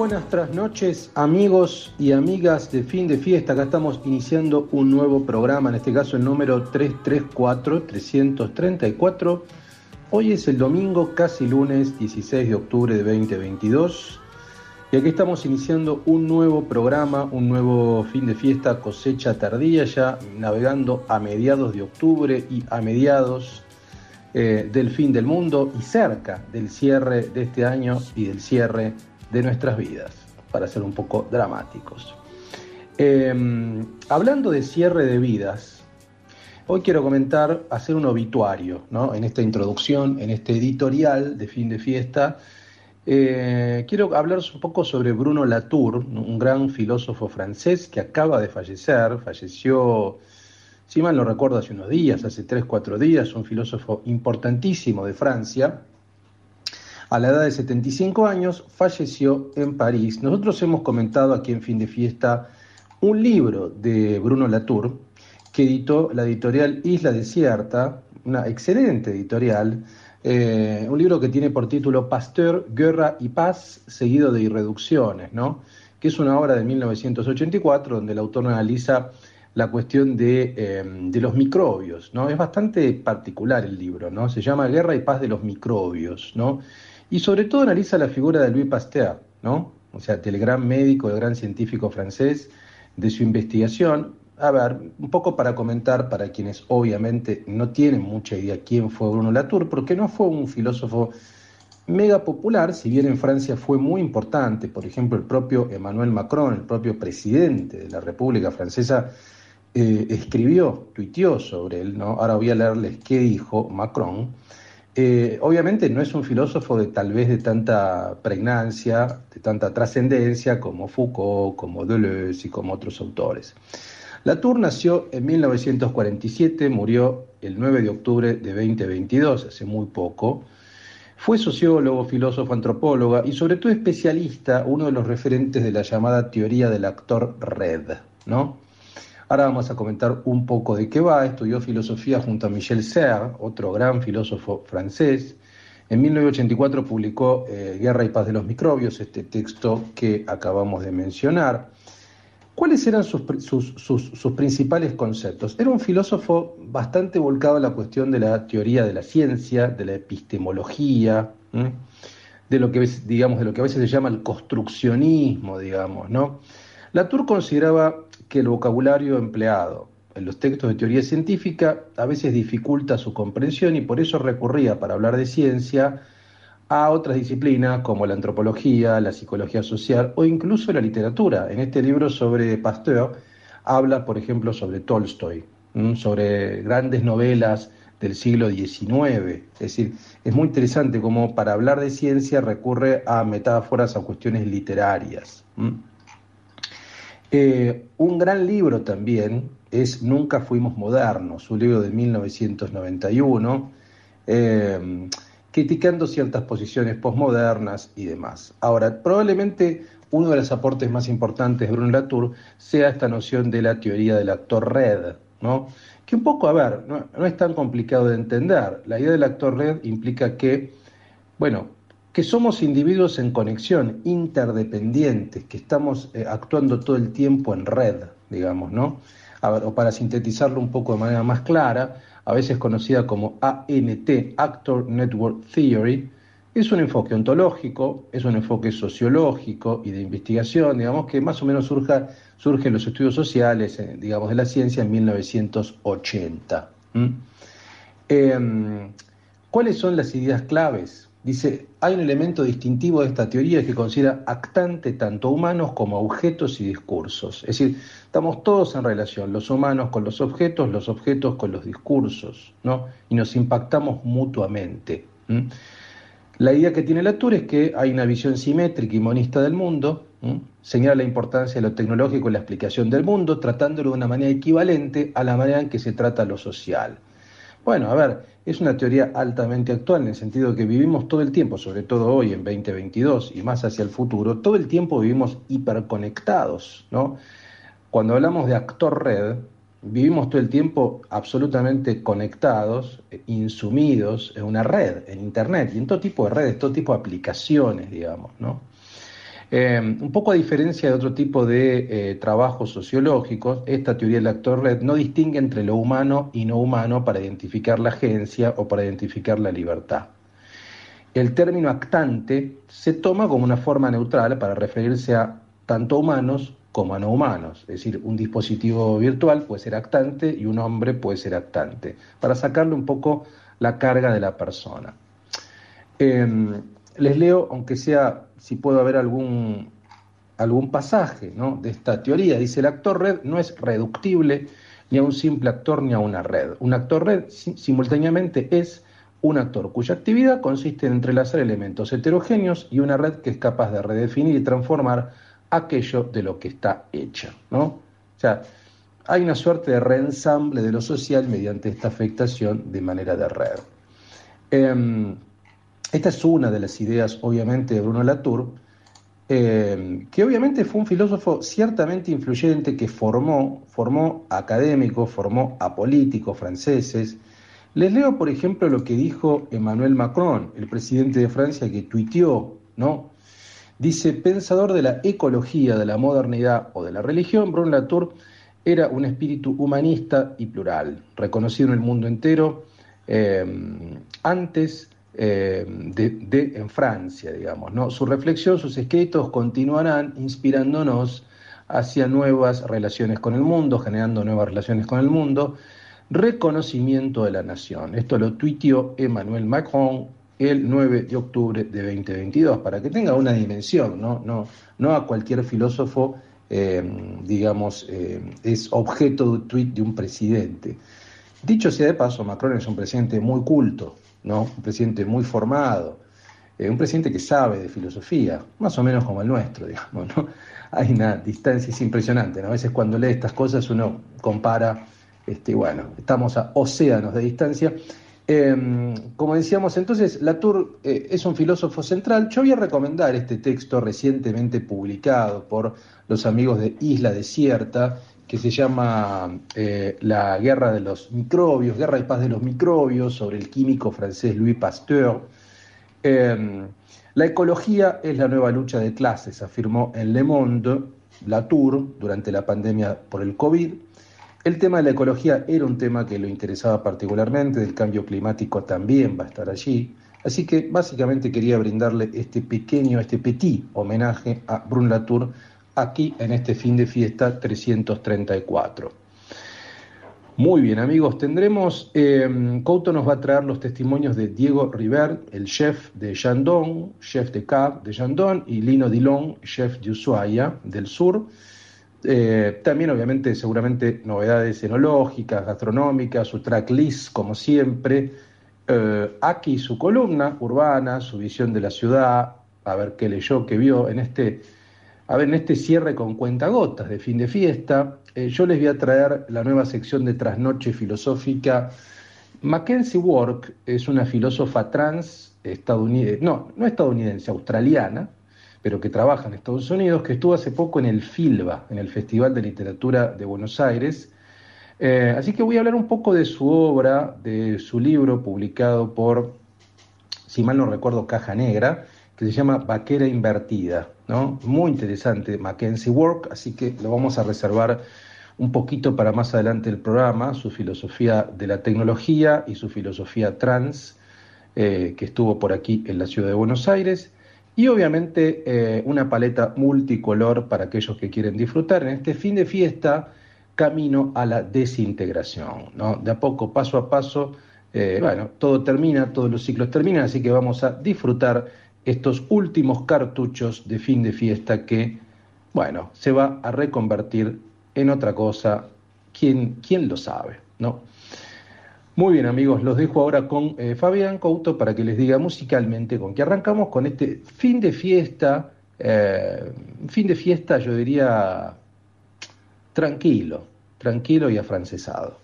buenas noches, amigos y amigas de fin de fiesta. Acá estamos iniciando un nuevo programa, en este caso el número 334, 334. Hoy es el domingo, casi lunes 16 de octubre de 2022. Y aquí estamos iniciando un nuevo programa, un nuevo fin de fiesta, cosecha tardía, ya navegando a mediados de octubre y a mediados eh, del fin del mundo y cerca del cierre de este año y del cierre de nuestras vidas, para ser un poco dramáticos. Em, hablando de cierre de vidas, hoy quiero comentar, hacer un obituario, ¿no? En esta introducción, en este editorial de fin de fiesta, eh, quiero hablar un poco sobre Bruno Latour, un gran filósofo francés que acaba de fallecer, falleció, si mal no recuerdo, hace unos días, hace tres, cuatro días, un filósofo importantísimo de Francia, a la edad de 75 años, falleció en París. Nosotros hemos comentado aquí en Fin de Fiesta un libro de Bruno Latour que editó la editorial Isla Desierta, una excelente editorial, eh, un libro que tiene por título Pasteur, Guerra y Paz, seguido de Irreducciones, ¿no? que es una obra de 1984 donde el autor analiza la cuestión de, eh, de, los microbios, ¿no? Es bastante particular el libro, ¿no? Se llama Guerra y Paz de los microbios, ¿no? Y sobre todo analiza la figura de Louis Pasteur, ¿no? O sea, del gran médico, del gran científico francés, de su investigación. A ver, un poco para comentar para quienes obviamente no tienen mucha idea quién fue Bruno Latour, porque no fue un filósofo mega popular, si bien en Francia fue muy importante, por ejemplo, el propio Emmanuel Macron, el propio presidente de la República Francesa, eh, escribió, tuiteó sobre él, ¿no? Ahora voy a leerles qué dijo Macron. Eh, obviamente no es un filósofo de tal vez de tanta pregnancia, de tanta trascendencia como Foucault, como Deleuze y como otros autores. Latour nació en 1947, murió el 9 de octubre de 2022, hace muy poco. Fue sociólogo, filósofo, antropóloga y sobre todo especialista, uno de los referentes de la llamada teoría del actor red, ¿no? Ahora vamos a comentar un poco de qué va. Estudió filosofía junto a Michel Serres, otro gran filósofo francés. En 1984 publicó eh, Guerra y Paz de los Microbios, este texto que acabamos de mencionar. ¿Cuáles eran sus, principales conceptos? Era un filósofo bastante volcado a la cuestión de la teoría de la ciencia, de la epistemología, de lo que digamos, de lo que a veces se llama el construccionismo, digamos, ¿no? Latour consideraba que el vocabulario empleado en los textos de teoría científica a veces dificulta su comprensión y por eso recurría para hablar de ciencia a otras disciplinas como la antropología, la psicología social o incluso la literatura. En este libro sobre Pasteur habla, por ejemplo, sobre Tolstoy, sobre grandes novelas del siglo XIX. Es decir, es muy interesante cómo para hablar de ciencia recurre a metáforas, a cuestiones literarias. Eh, un gran libro también es Nunca Fuimos Modernos, un libro de 1991, eh, criticando ciertas posiciones posmodernas y demás. Ahora, probablemente uno de los aportes más importantes de Bruno Latour sea esta noción de la teoría del actor red, ¿no? Que un poco, a ver, no, no es tan complicado de entender. La idea del actor red implica que, bueno, que somos individuos en conexión, interdependientes, que estamos eh, actuando todo el tiempo en red, digamos, ¿no? o para sintetizarlo un poco de manera más clara, a veces conocida como ANT, Actor Network Theory, es un enfoque ontológico, es un enfoque sociológico y de investigación, digamos, que más o menos surja, surge en los estudios sociales, eh, digamos, de la ciencia en 1980. Em, ¿Cuáles son las ideas claves? Dice, hay un elemento distintivo de esta teoría que considera actante tanto humanos como objetos y discursos. Es decir, estamos todos en relación, los humanos con los objetos, los objetos con los discursos, ¿no? Y nos impactamos mutuamente. La idea que tiene Latour es que hay una visión simétrica y monista del mundo, señala la importancia de lo tecnológico en la explicación del mundo, tratándolo de una manera equivalente a la manera en que se trata lo social. Bueno, a ver, es una teoría altamente actual en el sentido que vivimos todo el tiempo, sobre todo hoy en 2022 y más hacia el futuro, todo el tiempo vivimos hiperconectados, ¿no? Cuando hablamos de actor red, vivimos todo el tiempo absolutamente conectados, insumidos en una red, en Internet, y en todo tipo de redes, todo tipo de aplicaciones, digamos, ¿no? Eh, un poco a diferencia de otro tipo de eh, trabajos sociológicos, esta teoría del actor red no distingue entre lo humano y no humano para identificar la agencia o para identificar la libertad. El término actante se toma como una forma neutral para referirse a tanto humanos como a no humanos. Es decir, un dispositivo virtual puede ser actante y un hombre puede ser actante, para sacarle un poco la carga de la persona. Em, les leo, aunque sea, si puedo haber algún, algún pasaje de esta teoría. Dice, el actor red no es reductible ni a un simple actor ni a una red. Un actor red simultáneamente es un actor cuya actividad consiste en entrelazar elementos heterogéneos y una red que es capaz de redefinir y transformar aquello de lo que está hecho. ¿no? O sea, hay una suerte de reensamble de lo social mediante esta afectación de manera de red. Em, esta es una de las ideas, obviamente, de Bruno Latour, em, que obviamente fue un filósofo ciertamente influyente que formó, formó académicos, formó a políticos franceses, les leo, por ejemplo, lo que dijo Emmanuel Macron, el presidente de Francia, que tuiteó, ¿no? Dice, pensador de la ecología, de la modernidad o de la religión, Bruno Latour era un espíritu humanista y plural, reconocido en el mundo entero eh, antes eh, en Francia, digamos. ¿no? Su reflexión, sus escritos continuarán inspirándonos hacia nuevas relaciones con el mundo, generando nuevas relaciones con el mundo, reconocimiento de la nación. Esto lo tuiteó Emmanuel Macron el 9 de octubre de 2022, para que tenga una dimensión, no, no, no a cualquier filósofo, eh, digamos, eh, es objeto de un tuit de un presidente. Dicho sea de paso, Macron es un presidente muy culto, ¿no? un presidente muy formado, eh, un presidente que sabe de filosofía, más o menos como el nuestro, digamos. ¿no? Hay una distancia, es impresionante, a veces cuando lee estas cosas uno compara este, bueno, estamos a océanos de distancia. Em, como decíamos entonces, Latour eh, es un filósofo central. Yo voy a recomendar este texto recientemente publicado por los amigos de Isla Desierta, que se llama eh, La guerra de los microbios, Guerra y paz de los microbios, sobre el químico francés Louis Pasteur. Em, la ecología es la nueva lucha de clases, afirmó en Le Monde Latour durante la pandemia por el COVID. El tema de la ecología era un tema que lo interesaba particularmente, del cambio climático también va a estar allí. Así que básicamente quería brindarle este pequeño, este petit homenaje a Brun Latour aquí en este fin de fiesta 334. Muy bien amigos, tendremos, eh, Couto nos va a traer los testimonios de Diego River, el chef de Jandon, chef de Cab de Jandon, y Lino Dilon, chef de Ushuaia del sur. Eh, también, obviamente, seguramente novedades enológicas, gastronómicas, su tracklist, como siempre. Eh, aquí su columna urbana, su visión de la ciudad, a ver qué leyó, qué vio en este, a ver, en este cierre con cuentagotas de fin de fiesta. Eh, yo les voy a traer la nueva sección de Trasnoche Filosófica. Mackenzie Work es una filósofa trans estadounidense, no, no estadounidense, australiana, pero que trabaja en Estados Unidos, que estuvo hace poco en el FILBA, en el Festival de Literatura de Buenos Aires. Eh, así que voy a hablar un poco de su obra, de su libro publicado por, si mal no recuerdo, Caja Negra, que se llama Vaquera Invertida. Muy interesante, Mackenzie Work, así que lo vamos a reservar un poquito para más adelante el programa, su filosofía de la tecnología y su filosofía trans, eh, que estuvo por aquí en la ciudad de Buenos Aires. Y obviamente eh, una paleta multicolor para aquellos que quieren disfrutar en este fin de fiesta, camino a la desintegración. ¿no? De a poco, paso a paso, eh, bueno, todo termina, todos los ciclos terminan, así que vamos a disfrutar estos últimos cartuchos de fin de fiesta que, bueno, se va a reconvertir en otra cosa, ¿quién, quién lo sabe? ¿no? Muy bien amigos, los dejo ahora con eh, Fabián Couto para que les diga musicalmente con qué arrancamos con este fin de fiesta, eh, fin de fiesta yo diría tranquilo, tranquilo y afrancesado.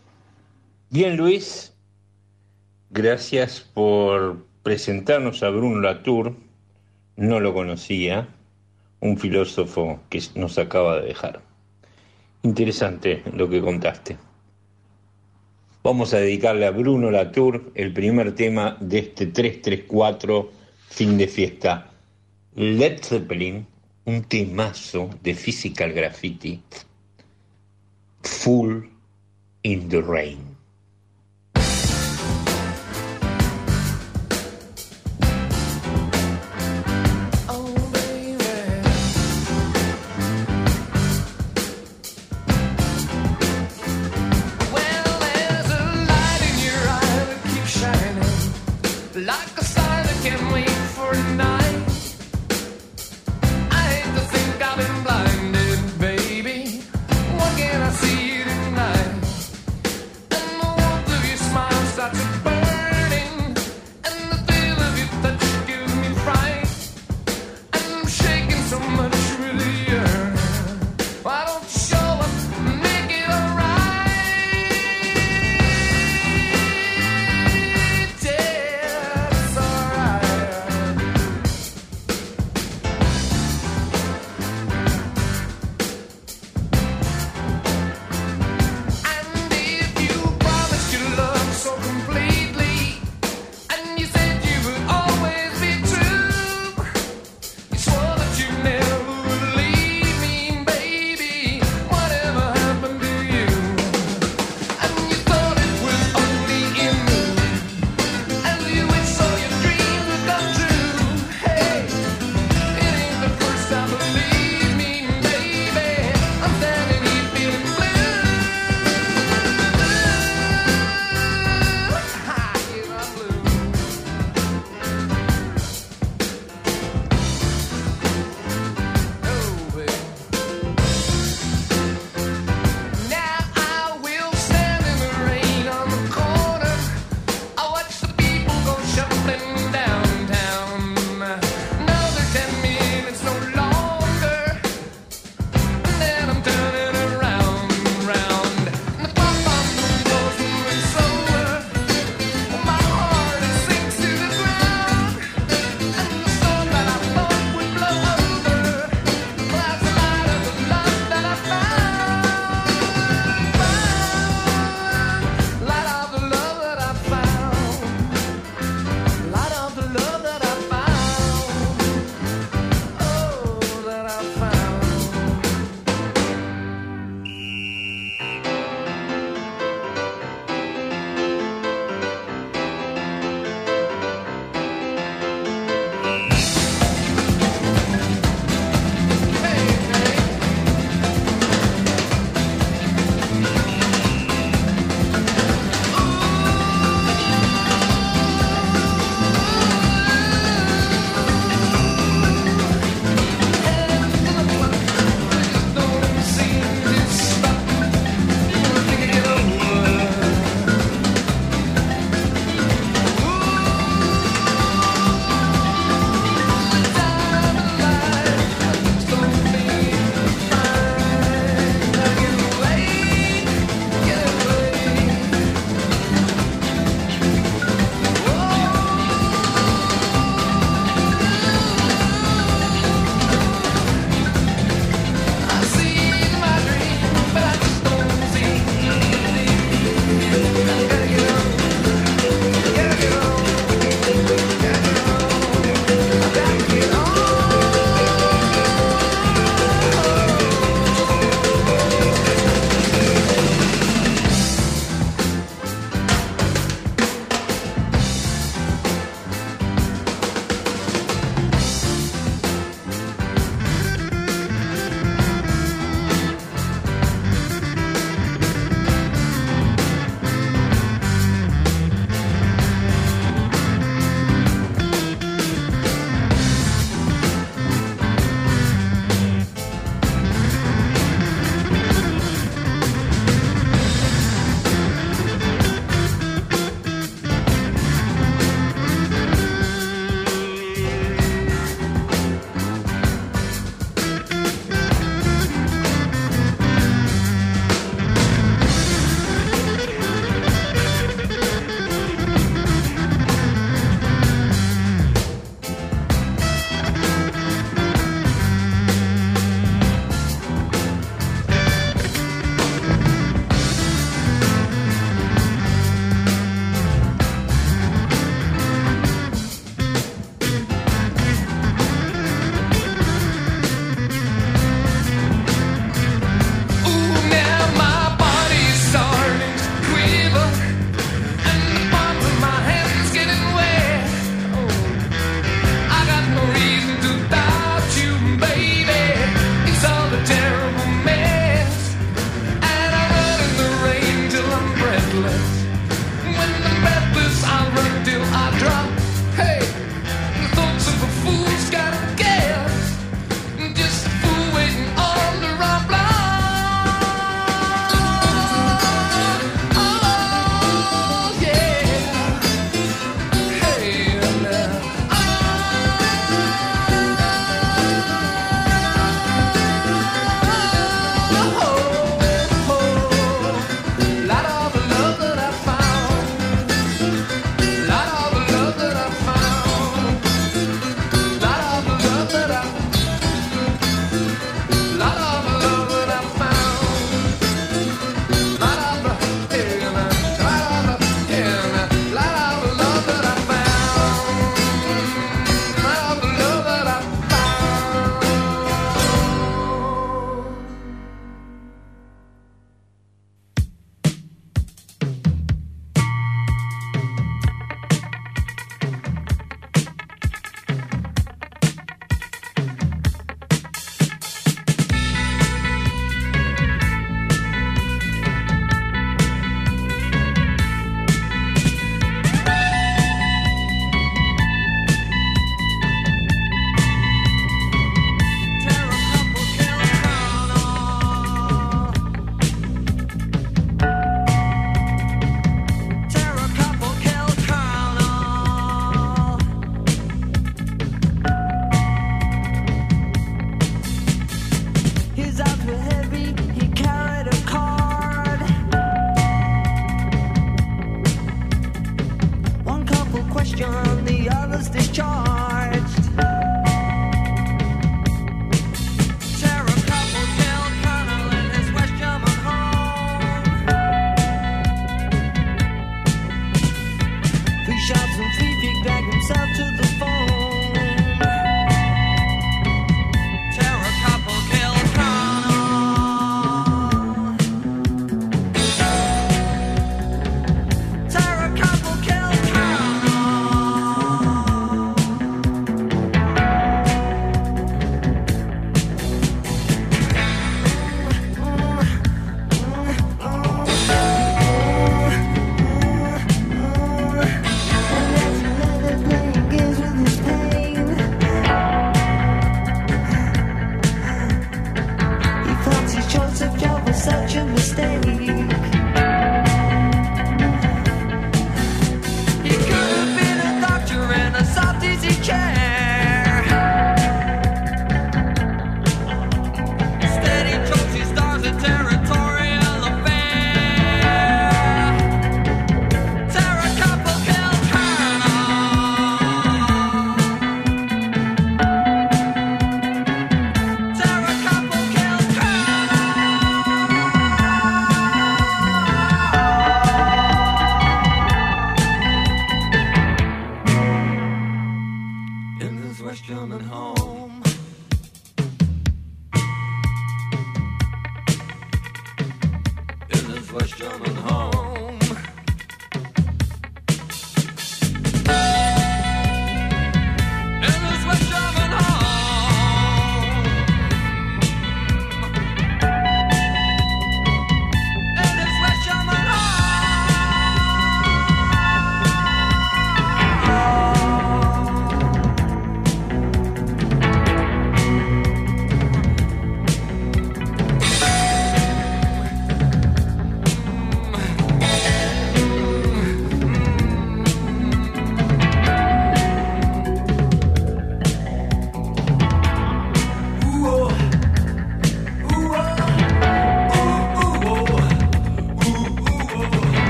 Bien Luis, gracias por presentarnos a Bruno Latour, no lo conocía, un filósofo que nos acaba de dejar. Interesante lo que contaste. Vamos a dedicarle a Bruno Latour el primer tema de este 334 fin de fiesta. Led Zeppelin, un temazo de Physical Graffiti, Full in the Rain.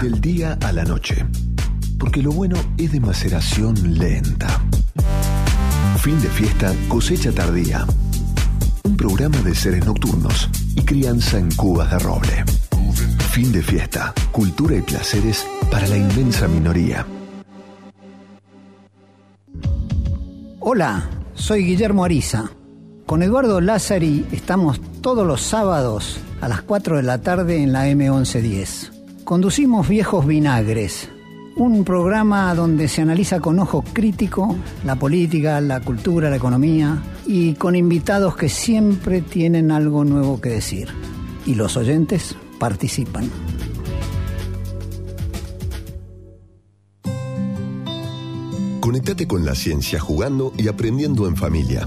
Del día a la noche. Porque lo bueno es de maceración lenta. Fin de fiesta, cosecha tardía. Un programa de seres nocturnos y crianza en cubas de roble. Fin de fiesta, cultura y placeres para la inmensa minoría. Hola, soy Guillermo Ariza. Con Eduardo Lázari estamos todos los sábados a las 4 de la tarde en la M1110. Conducimos Viejos Vinagres, un programa donde se analiza con ojo crítico la política, la cultura, la economía y con invitados que siempre tienen algo nuevo que decir. Y los oyentes participan. Conectate con la ciencia jugando y aprendiendo en familia.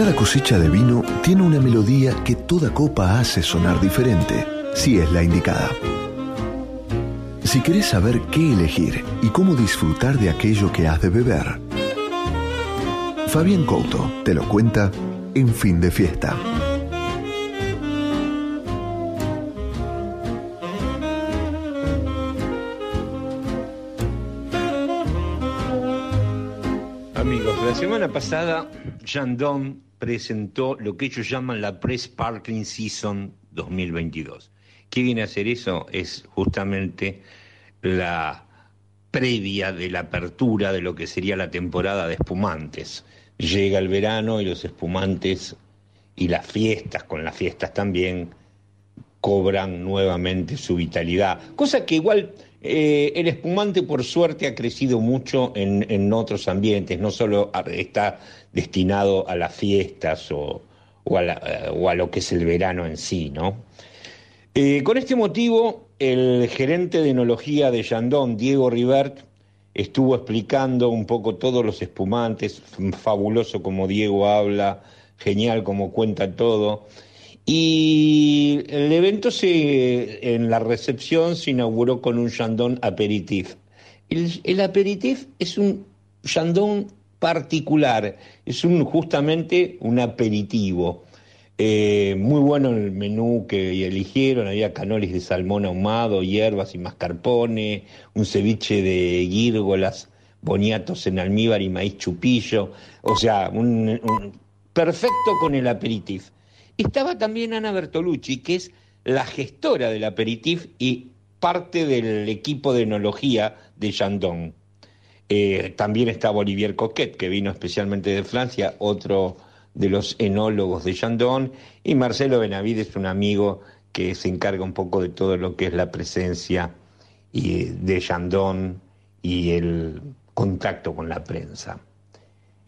Cada cosecha de vino tiene una melodía que toda copa hace sonar diferente, si es la indicada. Si querés saber qué elegir y cómo disfrutar de aquello que has de beber, Fabián Couto te lo cuenta en fin de fiesta. Semana pasada Jandon presentó lo que ellos llaman la Press Parking Season 2022. ¿Qué viene a hacer eso? Es justamente la previa de la apertura de lo que sería la temporada de espumantes. Llega el verano y los espumantes y las fiestas, con las fiestas también, cobran nuevamente su vitalidad. Cosa que igual eh, el espumante por suerte ha crecido mucho en, otros ambientes, no solo está destinado a las fiestas o, a, lo que es el verano en sí, ¿no? Eh, con este motivo, el gerente de enología de Yandón, Diego Rivert, estuvo explicando un poco todos los espumantes, fabuloso como Diego habla, genial como cuenta todo. Y el evento se, en la recepción se inauguró con un Chandon aperitif. El, aperitif es un Chandon particular, es un, justamente un aperitivo. Eh, muy bueno el menú que eligieron, había canolis de salmón ahumado, hierbas y mascarpone, un ceviche de gírgolas, boniatos en almíbar y maíz chupillo, o sea, un, perfecto con el aperitif. Estaba también Ana Bertolucci, que es la gestora del aperitif y parte del equipo de enología de Chandon. Eh, también estaba Olivier Coquet, que vino especialmente de Francia, otro de los enólogos de Chandon, y Marcelo Benavides, un amigo que se encarga un poco de todo lo que es la presencia de Chandon y el contacto con la prensa.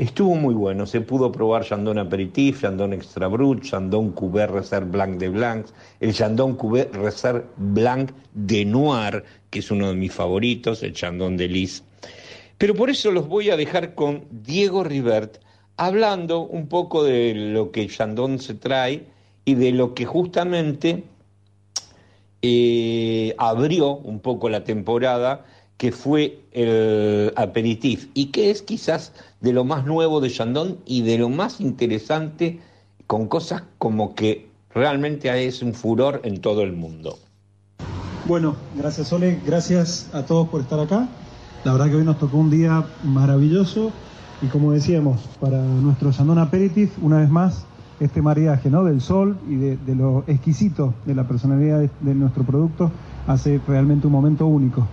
Estuvo muy bueno, se pudo probar Chandon Aperitif, Chandon Extra Brut, Chandon Couvert Reserve Blanc de Blancs, el Chandon Couvert Reserve Blanc de Noir, que es uno de mis favoritos, el Chandon de Lis. Pero por eso los voy a dejar con Diego Rivert, hablando un poco de lo que Chandon se trae y de lo que justamente eh, abrió un poco la temporada que fue el aperitif y que es quizás de lo más nuevo de Chandon y de lo más interesante con cosas como que realmente es un furor en todo el mundo. Bueno, gracias Sole, gracias a todos por estar acá. La verdad que hoy nos tocó un día maravilloso y como decíamos, para nuestro Chandon Aperitif, una vez más, este maridaje ¿no? del sol y de, lo exquisito de la personalidad de nuestro producto hace realmente un momento único.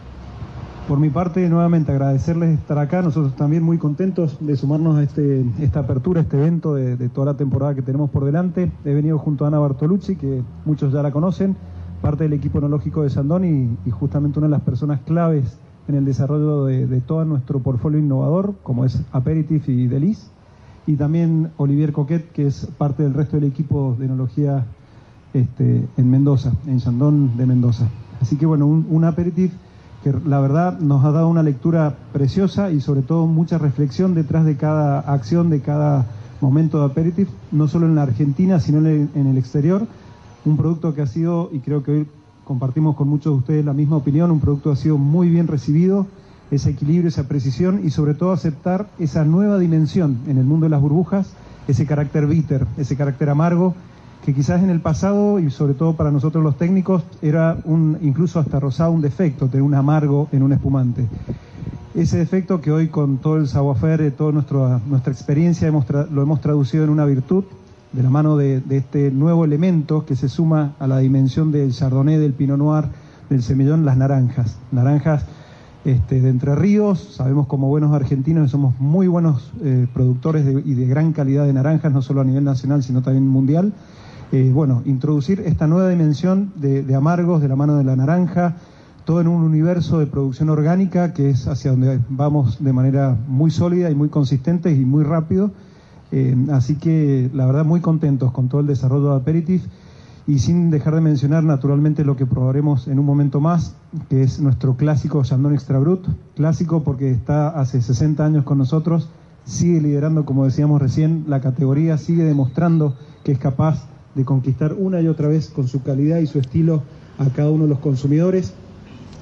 Por mi parte, nuevamente agradecerles estar acá. Nosotros también muy contentos de sumarnos a este, esta apertura, este evento de, toda la temporada que tenemos por delante. He venido junto a Ana Bartolucci, que muchos ya la conocen, parte del equipo enológico de Sandón y, justamente una de las personas claves en el desarrollo de, todo nuestro portfolio innovador, como es Aperitif y Delis. Y también Olivier Coquet, que es parte del resto del equipo de enología este, en Mendoza, en Sandón de Mendoza. Así que bueno, un, un aperitif que la verdad nos ha dado una lectura preciosa y sobre todo mucha reflexión detrás de cada acción, de cada momento de aperitif, no solo en la Argentina, sino en el, exterior. Un producto que ha sido, y creo que hoy compartimos con muchos de ustedes la misma opinión, un producto que ha sido muy bien recibido, ese equilibrio, esa precisión y sobre todo aceptar esa nueva dimensión en el mundo de las burbujas, ese carácter bitter, ese carácter amargo que quizás en el pasado y sobre todo para nosotros los técnicos era un incluso hasta rosado un defecto, tener un amargo en un espumante. Ese defecto que hoy con todo el savoir-faire, toda nuestra, nuestra experiencia hemos lo hemos traducido en una virtud de la mano de, este nuevo elemento que se suma a la dimensión del chardonnay, del pinot noir, del semillón, las naranjas. Naranjas este, de Entre Ríos, sabemos como buenos argentinos que somos muy buenos eh, productores y de gran calidad de naranjas, no solo a nivel nacional, sino también mundial. Eh, bueno, introducir esta nueva dimensión de, amargos de la mano de la naranja, todo en un universo de producción orgánica que es hacia donde vamos de manera muy sólida y muy consistente y muy rápido. Eh, así que la verdad muy contentos con todo el desarrollo de Aperitif y sin dejar de mencionar naturalmente lo que probaremos en un momento más, que es nuestro clásico Chandon Extra Brut, clásico porque está hace 60 años con nosotros, sigue liderando, como decíamos recién, la categoría, sigue demostrando que es capaz de conquistar una y otra vez con su calidad y su estilo a cada uno de los consumidores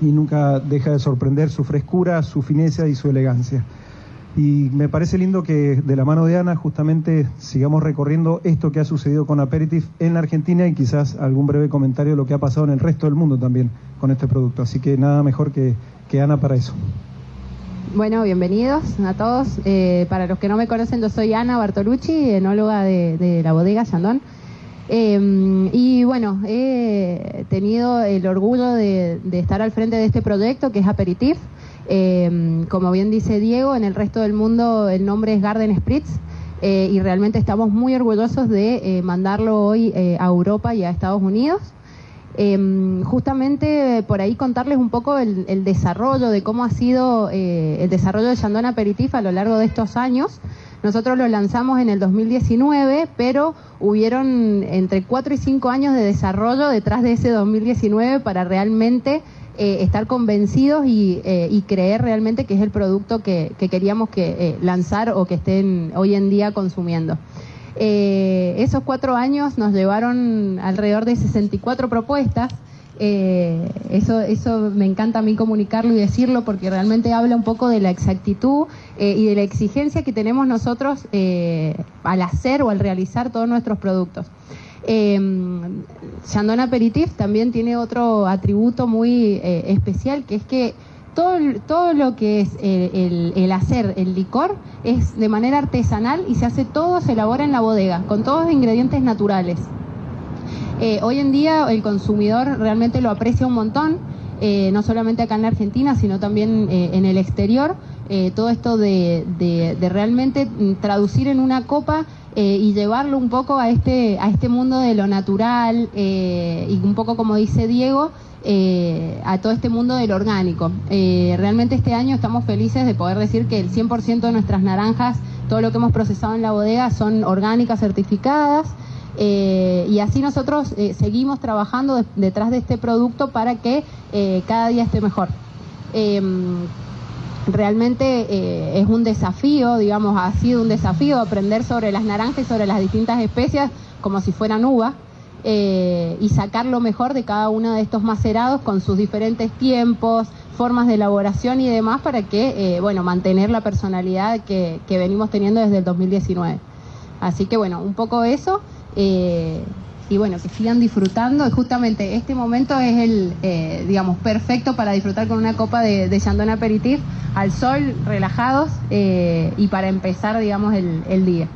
y nunca deja de sorprender su frescura, su fineza y su elegancia. Y me parece lindo que de la mano de Ana justamente sigamos recorriendo esto que ha sucedido con Aperitif en la Argentina y quizás algún breve comentario de lo que ha pasado en el resto del mundo también con este producto. Así que nada mejor que, que Ana para eso. Bueno, bienvenidos a todos. Eh, para los que no me conocen, yo soy Ana Bartolucci, enóloga de, la bodega Chandon. Em, y bueno, he tenido el orgullo de, estar al frente de este proyecto que es Aperitif. Em, como bien dice Diego, en el resto del mundo el nombre es Garden Spritz. Eh, y realmente estamos muy orgullosos de eh, mandarlo hoy eh, a Europa y a Estados Unidos. Em, justamente por ahí contarles un poco el, desarrollo de cómo ha sido el desarrollo de Chandon Aperitif a lo largo de estos años. Nosotros lo lanzamos en el 2019, pero hubieron entre 4 y 5 años de desarrollo detrás de ese 2019 para realmente eh, estar convencidos eh, y, creer realmente que es el producto que, queríamos que eh, lanzar o que estén hoy en día consumiendo. esos cuatro años nos llevaron alrededor de 64 propuestas eh, eso, eso me encanta a mí comunicarlo y decirlo porque realmente habla un poco de la exactitud eh, y de la exigencia que tenemos nosotros eh, al hacer o al realizar todos nuestros productos. Eh, Chandon Aperitif también tiene otro atributo muy especial que es que todo, todo lo que es el, el, hacer el licor es de manera artesanal y se hace todo, se elabora en la bodega, con todos los ingredientes naturales. Eh, hoy en día el consumidor realmente lo aprecia un montón, eh, no solamente acá en la Argentina, sino también eh, en el exterior. todo esto de, realmente traducir en una copa y llevarlo un poco a este, a este mundo de lo natural y un poco como dice Diego, a todo este mundo del orgánico. realmente este año estamos felices de poder decir que el 100% de nuestras naranjas, todo lo que hemos procesado en la bodega, son orgánicas certificadas. Eh, y así nosotros eh, seguimos trabajando detrás de este producto para que eh, cada día esté mejor. Em, realmente es un desafío, digamos, ha sido un desafío aprender sobre las naranjas y sobre las distintas especies como si fueran uvas. y sacar lo mejor de cada uno de estos macerados con sus diferentes tiempos, formas de elaboración y demás para que, bueno, mantener la personalidad que, venimos teniendo desde el 2019. Así que, bueno, un poco eso. Eh, y bueno, que sigan disfrutando. Justamente este momento es el, eh, digamos, perfecto para disfrutar con una copa de, de Chandon Aperitif al sol, relajados eh, y para empezar, digamos, el, el día.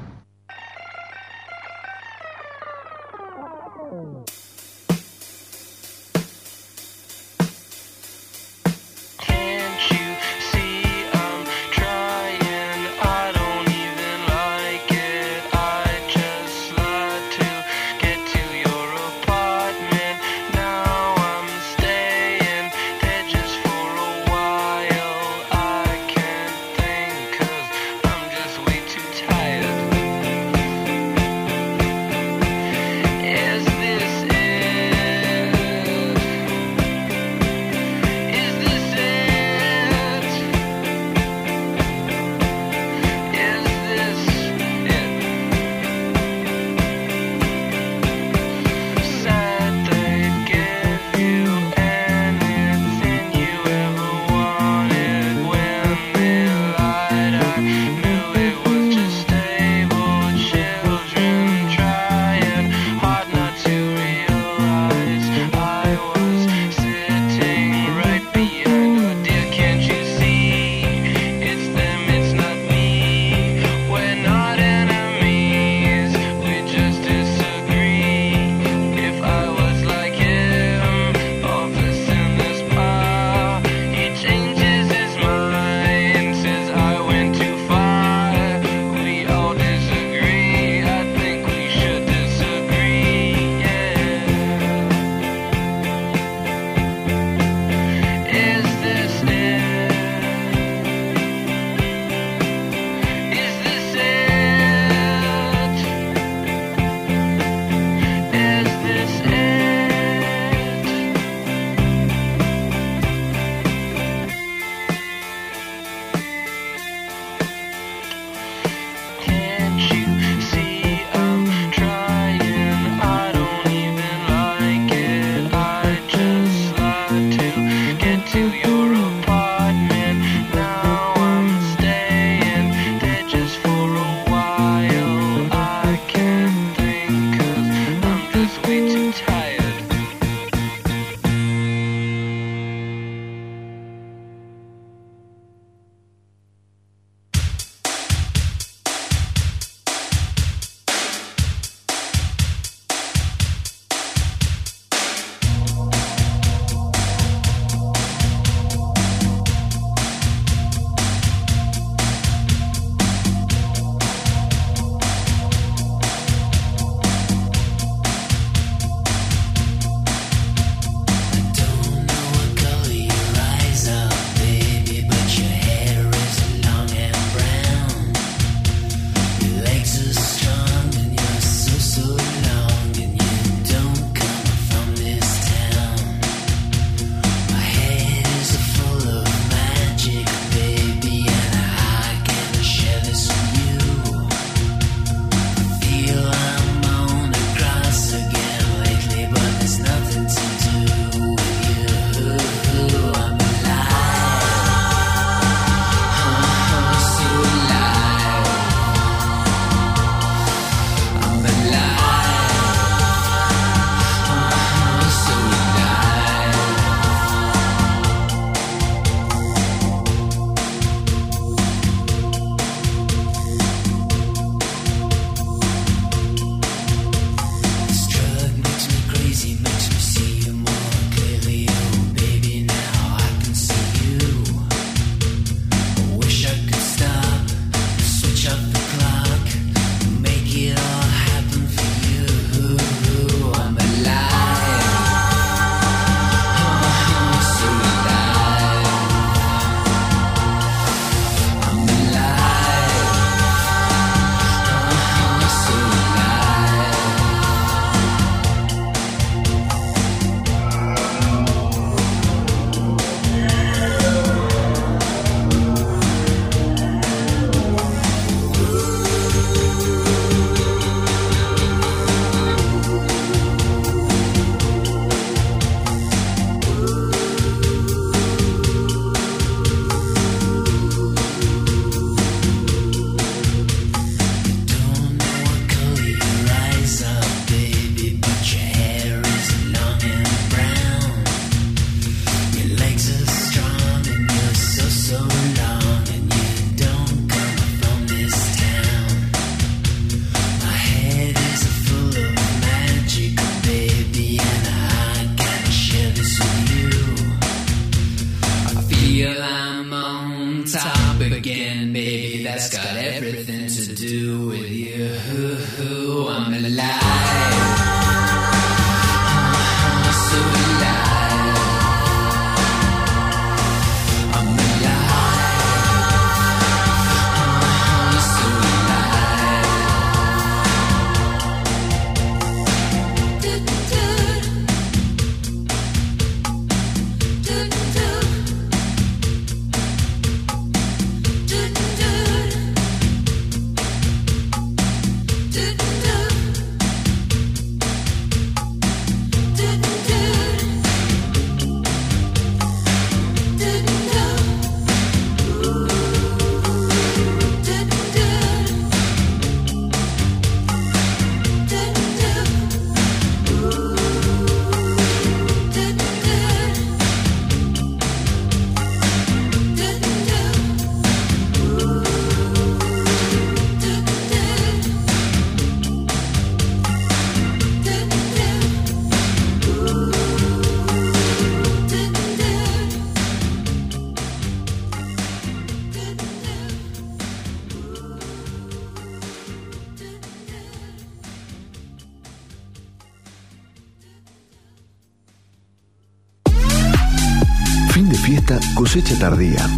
Tardía,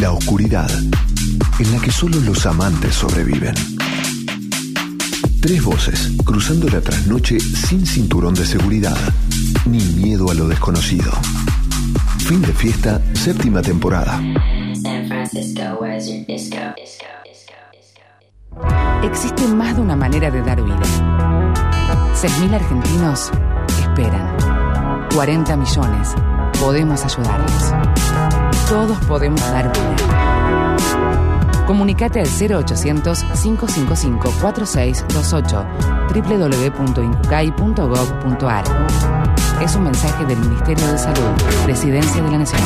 la oscuridad en la que solo los amantes sobreviven. Tres voces cruzando la trasnoche sin cinturón de seguridad, ni miedo a lo desconocido. Fin de fiesta, séptima temporada. Existe más de una manera de dar vida. 6.000 argentinos esperan. 40 millones podemos ayudarlos. Todos podemos dar vida. Comunicate al 0800-555-4628 www.incucay.gov.ar. Es un mensaje del Ministerio de Salud, Presidencia de la Nación.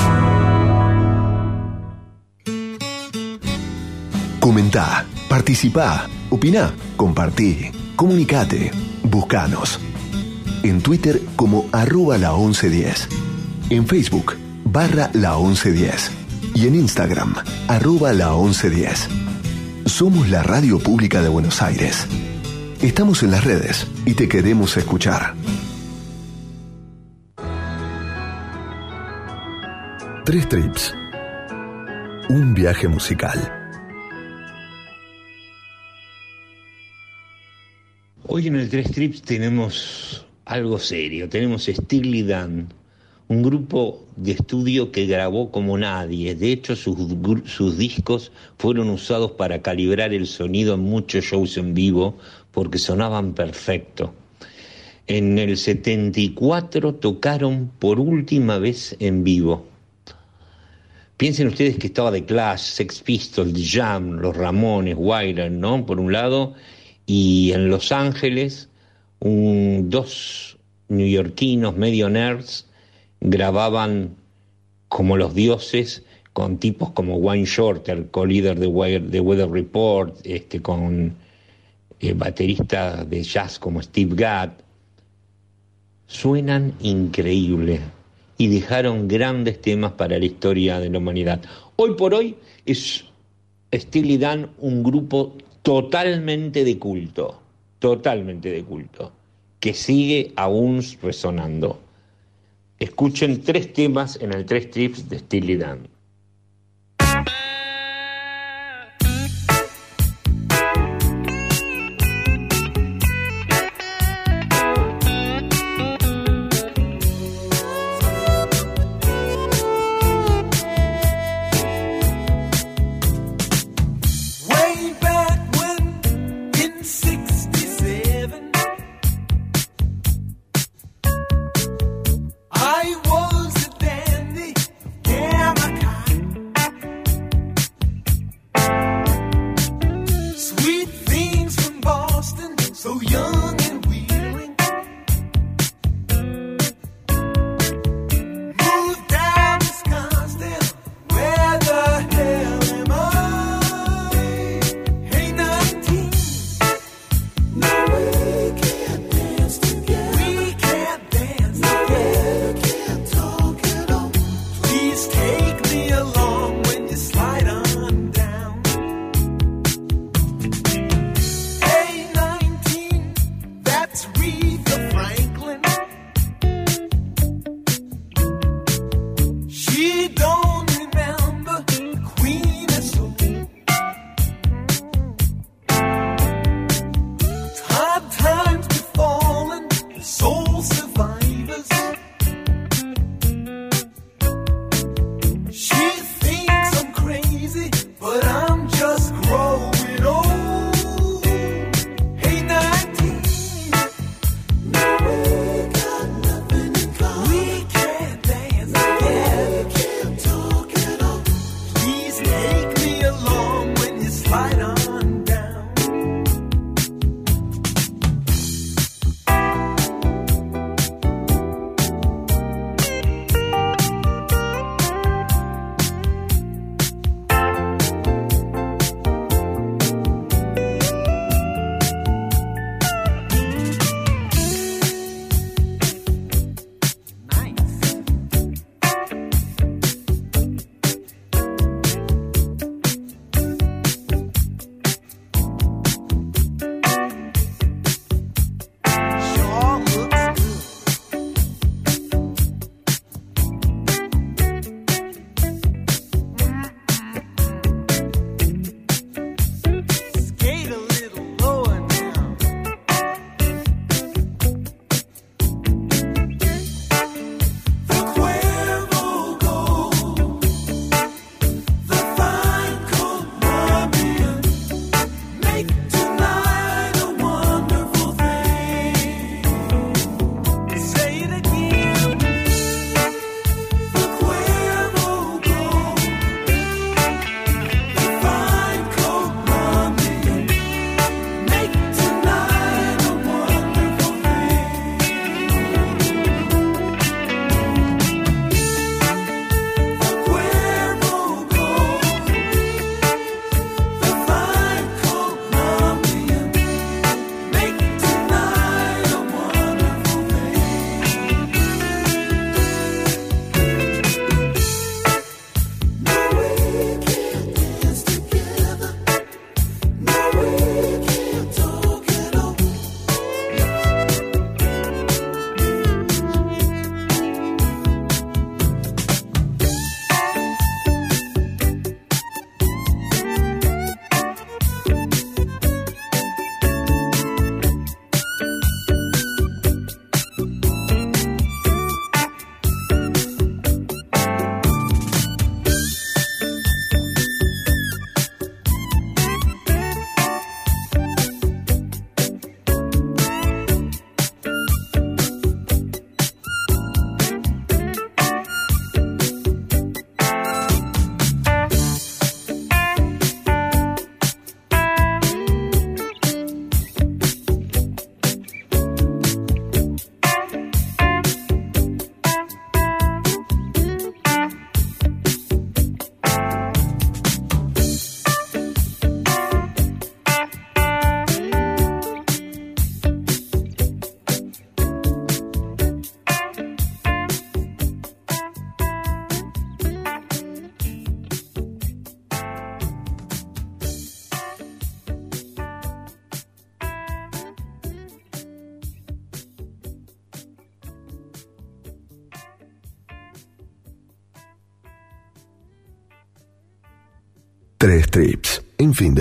Comentá, participá, opina, compartí, comunicate, buscanos. En Twitter como arroba la 1110. En Facebook barra la 1110. Y en Instagram arroba la 1110. Somos la radio pública de Buenos Aires. Estamos en las redes y te queremos escuchar. Tres trips. Un viaje musical. Hoy en el Tres Trips tenemos algo serio, tenemos Steely Dan, un grupo de estudio que grabó como nadie. De hecho, sus, discos fueron usados para calibrar el sonido en muchos shows en vivo porque sonaban perfecto. En el 74 tocaron por última vez en vivo. Piensen ustedes que estaba The Clash, Sex Pistols, Jam, Los Ramones, Wire, ¿no? Por un lado, y en Los Ángeles un, dos neoyorquinos medio nerds grababan como los dioses con tipos como Wayne Shorter, co-líder de, Weather Report, este, con eh, bateristas de jazz como Steve Gadd. Suenan increíble y dejaron grandes temas para la historia de la humanidad. Hoy por hoy es Steely Dan un grupo totalmente de culto, totalmente de culto, que sigue aún resonando. Escuchen tres temas en el tres trips de Steely Dan.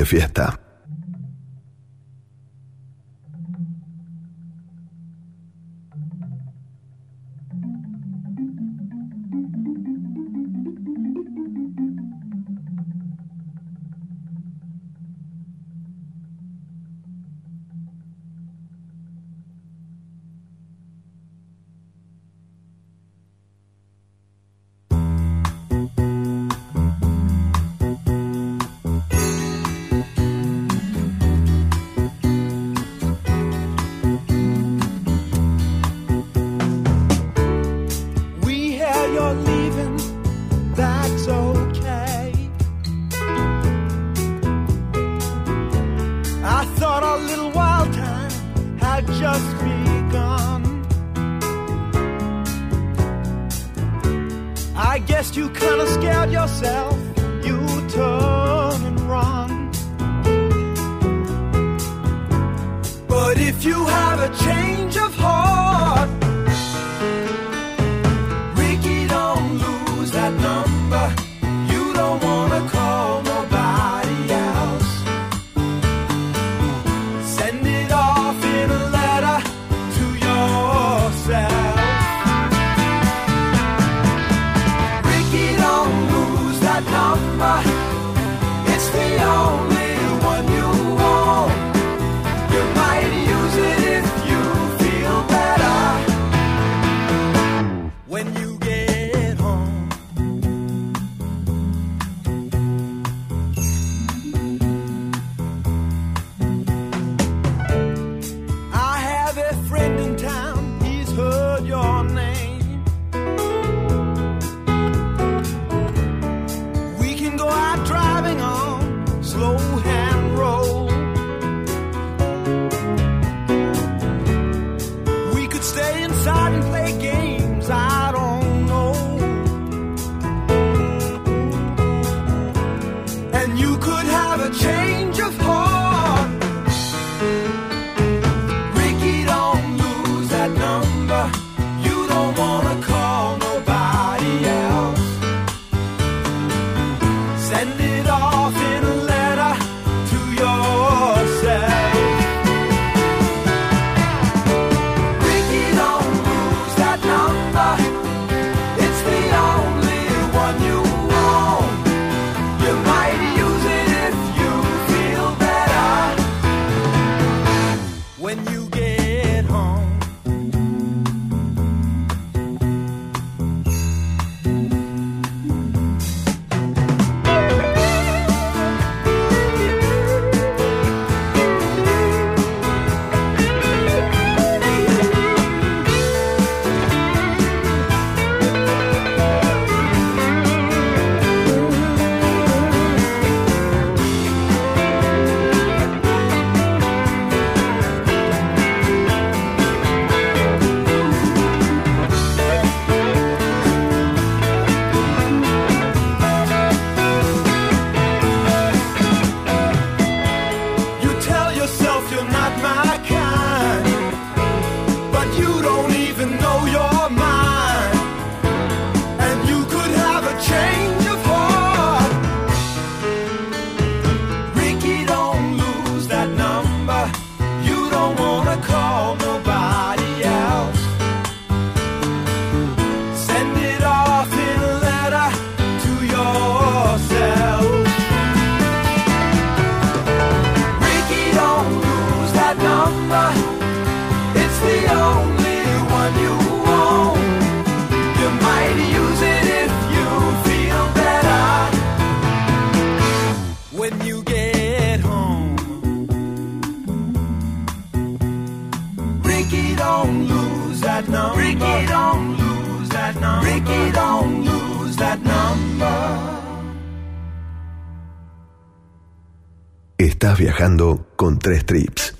En fin Estás viajando con tres trips.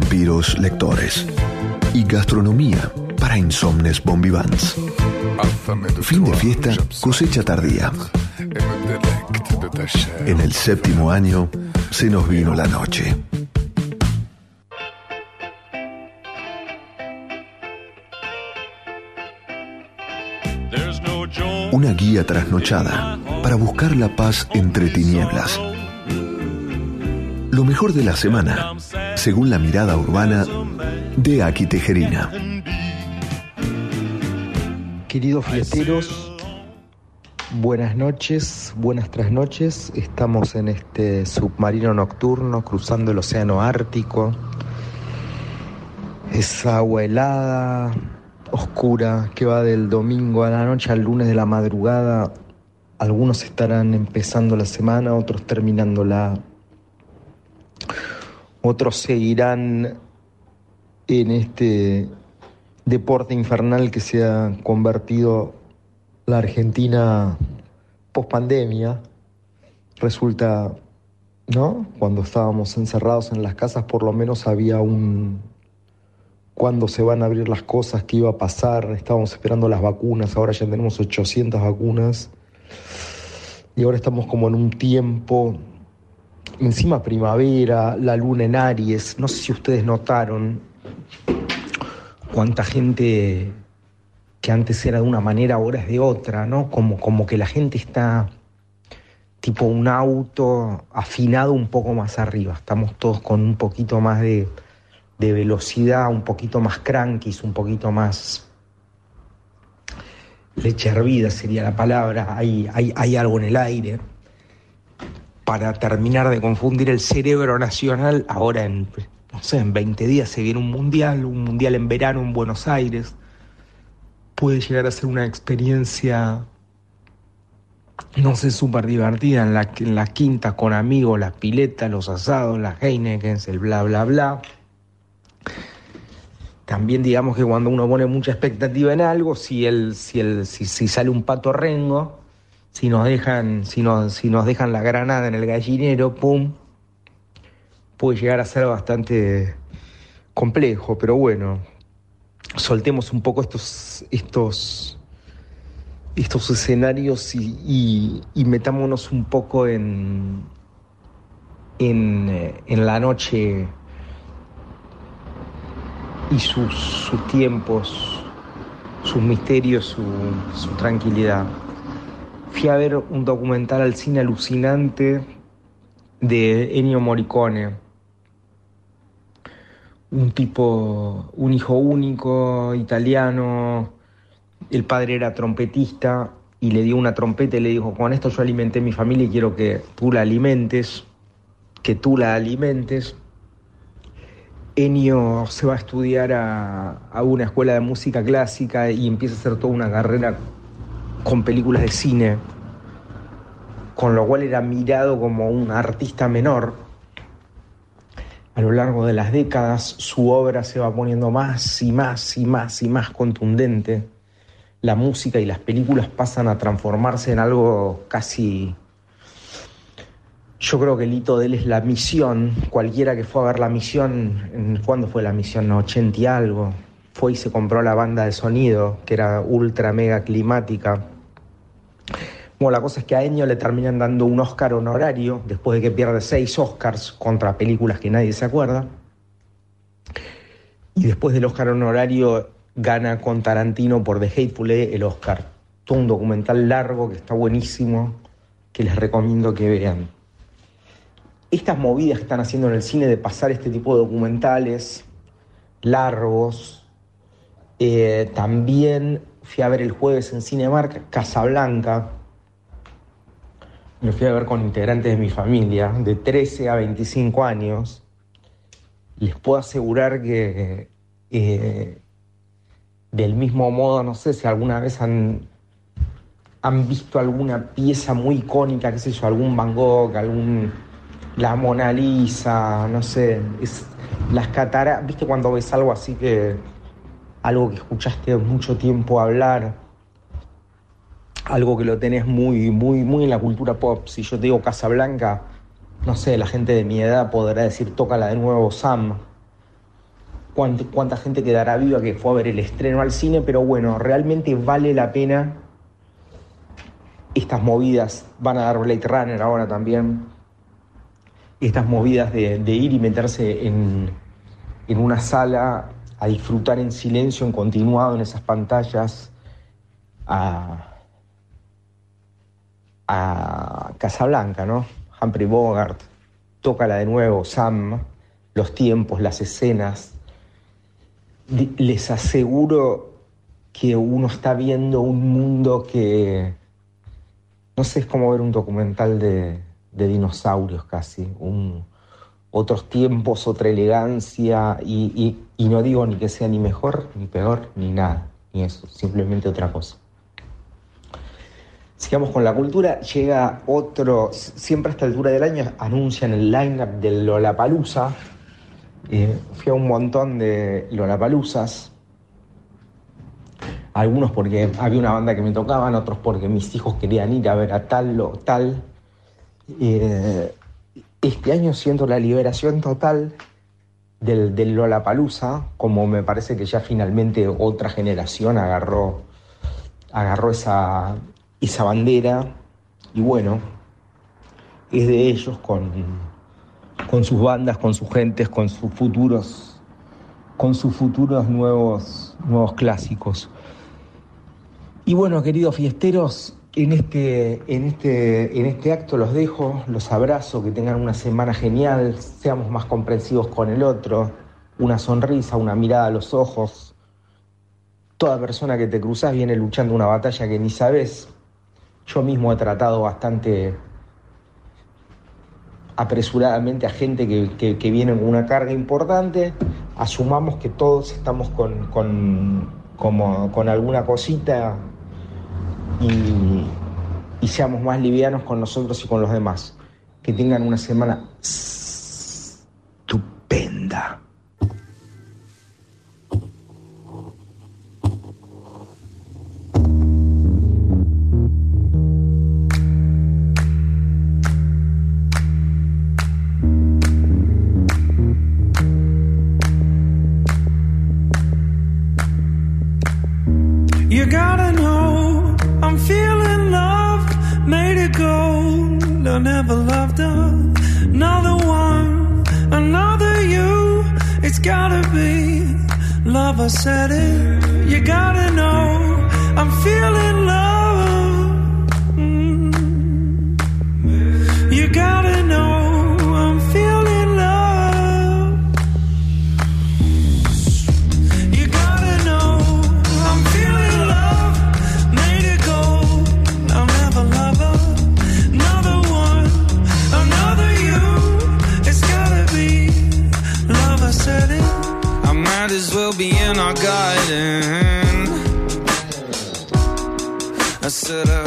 Vampiros lectores. Y gastronomía para insomnes bombivans. Fin de fiesta, cosecha tardía. En el séptimo año, se nos vino la noche. Una guía trasnochada para buscar la paz entre tinieblas. Lo mejor de la semana, según la mirada urbana de Aki Tejerina. Queridos fiesteros, buenas noches, buenas trasnoches. Estamos en este submarino nocturno cruzando el océano Ártico. Es agua helada, oscura, que va del domingo a la noche al lunes de la madrugada. Algunos estarán empezando la semana, otros terminándola. Otros seguirán en este deporte infernal que se ha convertido la Argentina post pandemia. Resulta, ¿no? Cuando estábamos encerrados en las casas, por lo menos había un cuándo se van a abrir las cosas, qué iba a pasar. Estábamos esperando las vacunas, ahora ya tenemos 800 vacunas. Y ahora estamos como en un tiempo, encima primavera, la luna en Aries. No sé si ustedes notaron cuánta gente que antes era de una manera, ahora es de otra, ¿no? Como, como que la gente está tipo un auto afinado un poco más arriba. Estamos todos con un poquito más de, de velocidad, un poquito más crankies, un poquito más leche hervida sería la palabra, hay, hay, hay algo en el aire. Para terminar de confundir el cerebro nacional, ahora en, no sé, en 20 días se viene un mundial, un mundial en verano en Buenos Aires. Puede llegar a ser una experiencia, no sé, súper divertida en la, en la quinta con amigos, las piletas, los asados, las Heineken, el bla, bla, bla. También digamos que cuando uno pone mucha expectativa en algo, si, el, si, el, si, si sale un pato rengo, si nos dejan, si nos, si nos dejan la granada en el gallinero, pum, puede llegar a ser bastante complejo, pero bueno, soltemos un poco estos, estos, estos escenarios y, y, metámonos un poco en, en, eh, en la noche y sus, sus tiempos, sus misterios, su, su, tranquilidad. Fui a ver un documental al cine alucinante de Ennio Morricone, un tipo, un hijo único, italiano, el padre era trompetista y le dio una trompeta y le dijo, con esto yo alimenté mi familia y quiero que tú la alimentes, que tú la alimentes. Ennio se va a estudiar a, a, una escuela de música clásica y empieza a hacer toda una carrera con películas de cine, con lo cual era mirado como un artista menor. A lo largo de las décadas su obra se va poniendo más y más y más y más contundente. La música y las películas pasan a transformarse en algo casi yo creo que el hito de él es la misión. Cualquiera que fue a ver la misión, ¿cuándo fue la misión? No, 80 y algo. Fue y se compró la banda de sonido, que era ultra mega climática. Bueno, la cosa es que a Ennio le terminan dando un Oscar honorario después de que pierde seis Oscars contra películas que nadie se acuerda. Y después del Oscar honorario gana con Tarantino por The Hateful Eight el Oscar. Todo un documental largo que está buenísimo, que les recomiendo que vean estas movidas que están haciendo en el cine de pasar este tipo de documentales largos. Eh, también fui a ver el jueves en Cinemark Casablanca. Me fui a ver con integrantes de mi familia, de 13 a 25 años. Les puedo asegurar que eh, del mismo modo, no sé si alguna vez han, han visto alguna pieza muy icónica, qué sé yo, algún Van Gogh, algún la Mona Lisa, no sé, las cataratas, viste cuando ves algo así que, algo que escuchaste mucho tiempo hablar, algo que lo tenés muy, muy, muy en la cultura pop, si yo te digo Casablanca, no sé, la gente de mi edad podrá decir, tócala de nuevo Sam. ¿Cuánta, cuánta gente quedará viva que fue a ver el estreno al cine? Pero bueno, realmente vale la pena estas movidas. Van a dar Blade Runner ahora también estas movidas de, de ir y meterse en, en una sala a disfrutar en silencio, en continuado en esas pantallas, a, a Casablanca, ¿no? Humphrey Bogart, tócala de nuevo, Sam, los tiempos, las escenas. Les aseguro que uno está viendo un mundo que, no sé, es como ver un documental de, de dinosaurios casi, un, otros tiempos, otra elegancia, y, y- no digo ni que sea ni mejor, ni peor, ni nada, ni eso, simplemente otra cosa. Sigamos con la cultura, llega otro, siempre a esta altura del año anuncian el line-up del Lollapalooza, Eh, fui a un montón de Lollapaloozas, algunos porque había una banda que me tocaban, otros porque mis hijos querían ir a ver a tal o tal. Eh, este año siento la liberación total del, del Lollapalooza, como me parece que ya finalmente otra generación agarró, agarró esa, esa bandera y bueno, es de ellos con, con sus bandas, con sus gentes, con sus futuros, con sus futuros nuevos, nuevos clásicos. Y bueno, queridos fiesteros, en este, en, este, en este acto los dejo, los abrazo, que tengan una semana genial, seamos más comprensivos con el otro, una sonrisa, una mirada a los ojos. Toda persona que te cruzas viene luchando una batalla que ni sabes. Yo mismo he tratado bastante apresuradamente a gente que, que- viene con una carga importante. Asumamos que todos estamos con, con, como- con alguna cosita y, seamos más livianos con nosotros y con los demás. Que tengan una semana estupenda. Never loved another one, another you. It's gotta be love. I said it. You gotta know I'm feeling love. Mm. You gotta said uh,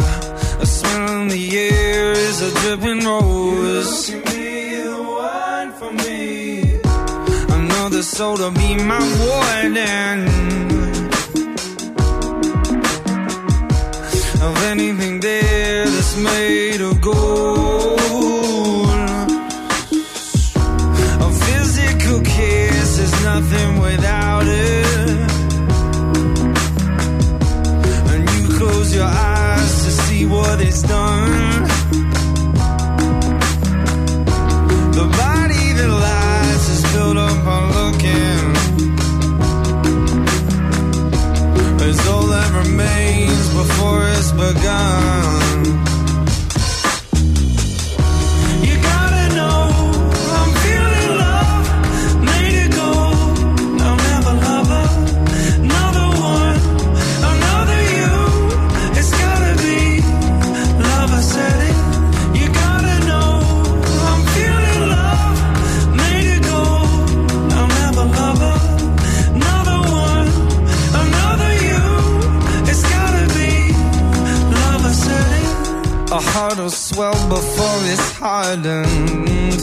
a, a smell in the air is a dripping rose. You can be the one for me. Another soul to be my warden. Of anything there that's made of gold. A physical kiss is nothing begun. Will swell before it's hardened.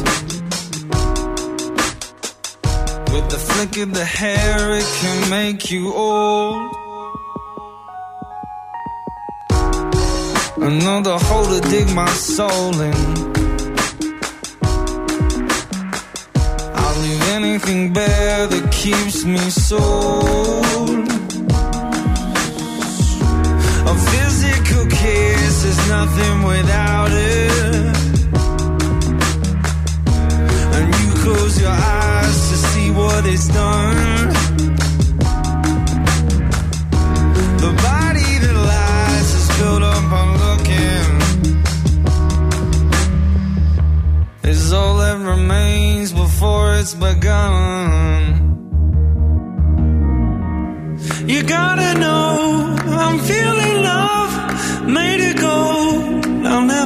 With the flick of the hair, it can make you old. Another hole to dig my soul in. I'll leave anything bare that keeps me sold kiss is nothing without it. And you close your eyes to see what it's done. The body that lies is built up on looking. Is all that remains before it's begun.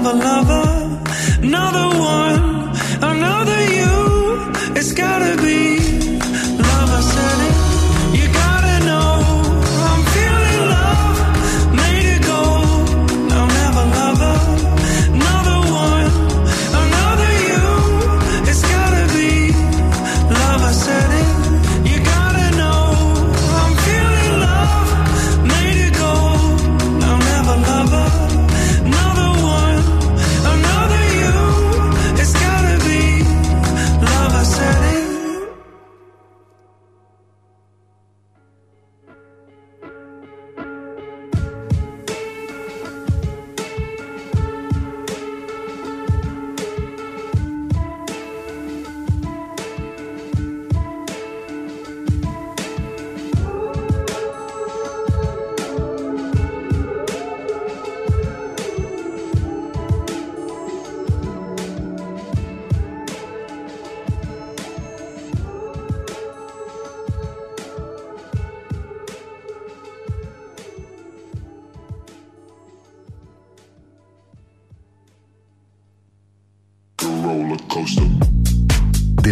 I'll never love her. Another one, another you. It's gotta be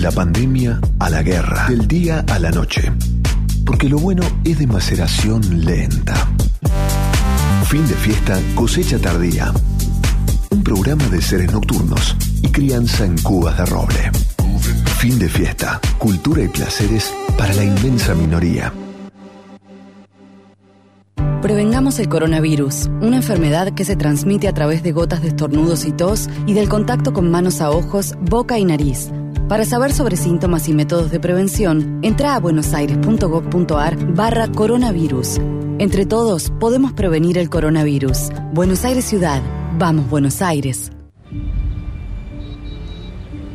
la pandemia a la guerra, del día a la noche. Porque lo bueno es de maceración lenta. Fin de fiesta, cosecha tardía. Un programa de seres nocturnos y crianza en cubas de roble. Fin de fiesta, cultura y placeres para la inmensa minoría. Prevengamos el coronavirus, una enfermedad que se transmite a través de gotas de estornudos y tos y del contacto con manos a ojos, boca y nariz. Para saber sobre síntomas y métodos de prevención, entra a buenosaires.gov.ar barra coronavirus. Entre todos podemos prevenir el coronavirus. Buenos Aires Ciudad. Vamos, Buenos Aires.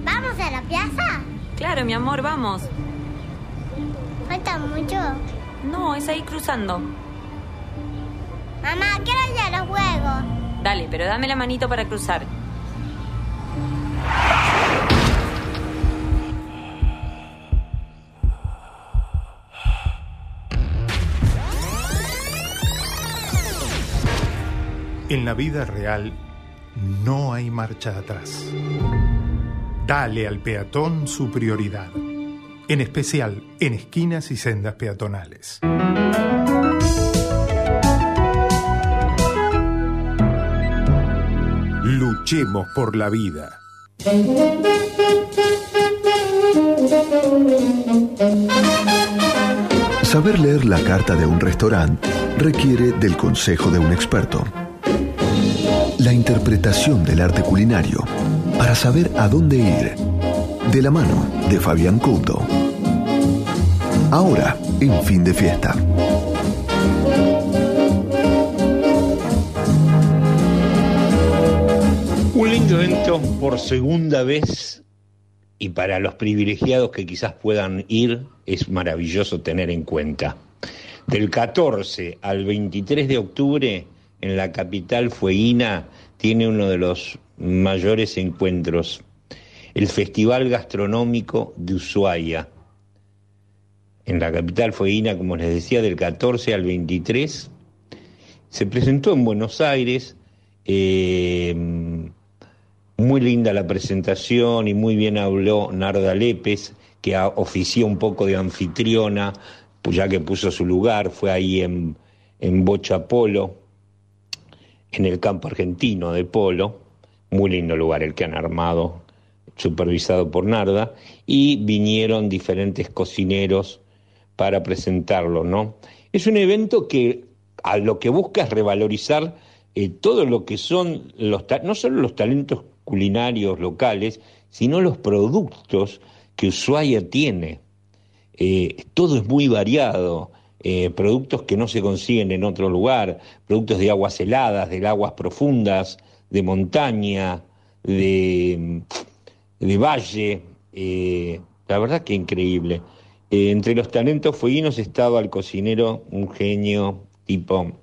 ¿Vamos a la plaza? Claro, mi amor, vamos. ¿Falta mucho? No, es ahí cruzando. Mamá, quiero ir a los juegos. Dale, pero dame la manito para cruzar. En la vida real no hay marcha atrás. Dale al peatón su prioridad, en especial en esquinas y sendas peatonales. Luchemos por la vida. Saber leer la carta de un restaurante requiere del consejo de un experto. La interpretación del arte culinario para saber a dónde ir. De la mano de Fabián Couto. Ahora, en fin de fiesta. Un lindo evento por segunda vez y para los privilegiados que quizás puedan ir es maravilloso tener en cuenta. Del 14 al 23 de octubre en la capital fueguina tiene uno de los mayores encuentros, el Festival Gastronómico de Ushuaia. En la capital fueguina, como les decía, del 14 al 23, se presentó en Buenos Aires. eh, muy linda la presentación y muy bien habló Narda Lépez, que ofició un poco de anfitriona, pues ya que puso su lugar, fue ahí en, en Bocha Polo, en el campo argentino de Polo, muy lindo lugar el que han armado, supervisado por Narda, y vinieron diferentes cocineros para presentarlo, ¿no? Es un evento que a lo que busca es revalorizar eh, todo lo que son los no solo los talentos culinarios locales, sino los productos que Ushuaia tiene. Eh, todo es muy variado, eh, productos que no se consiguen en otro lugar, productos de aguas heladas, de aguas profundas, de montaña, de, de valle, eh, la verdad que increíble. Eh, entre los talentos fueguinos estaba el cocinero, un genio tipo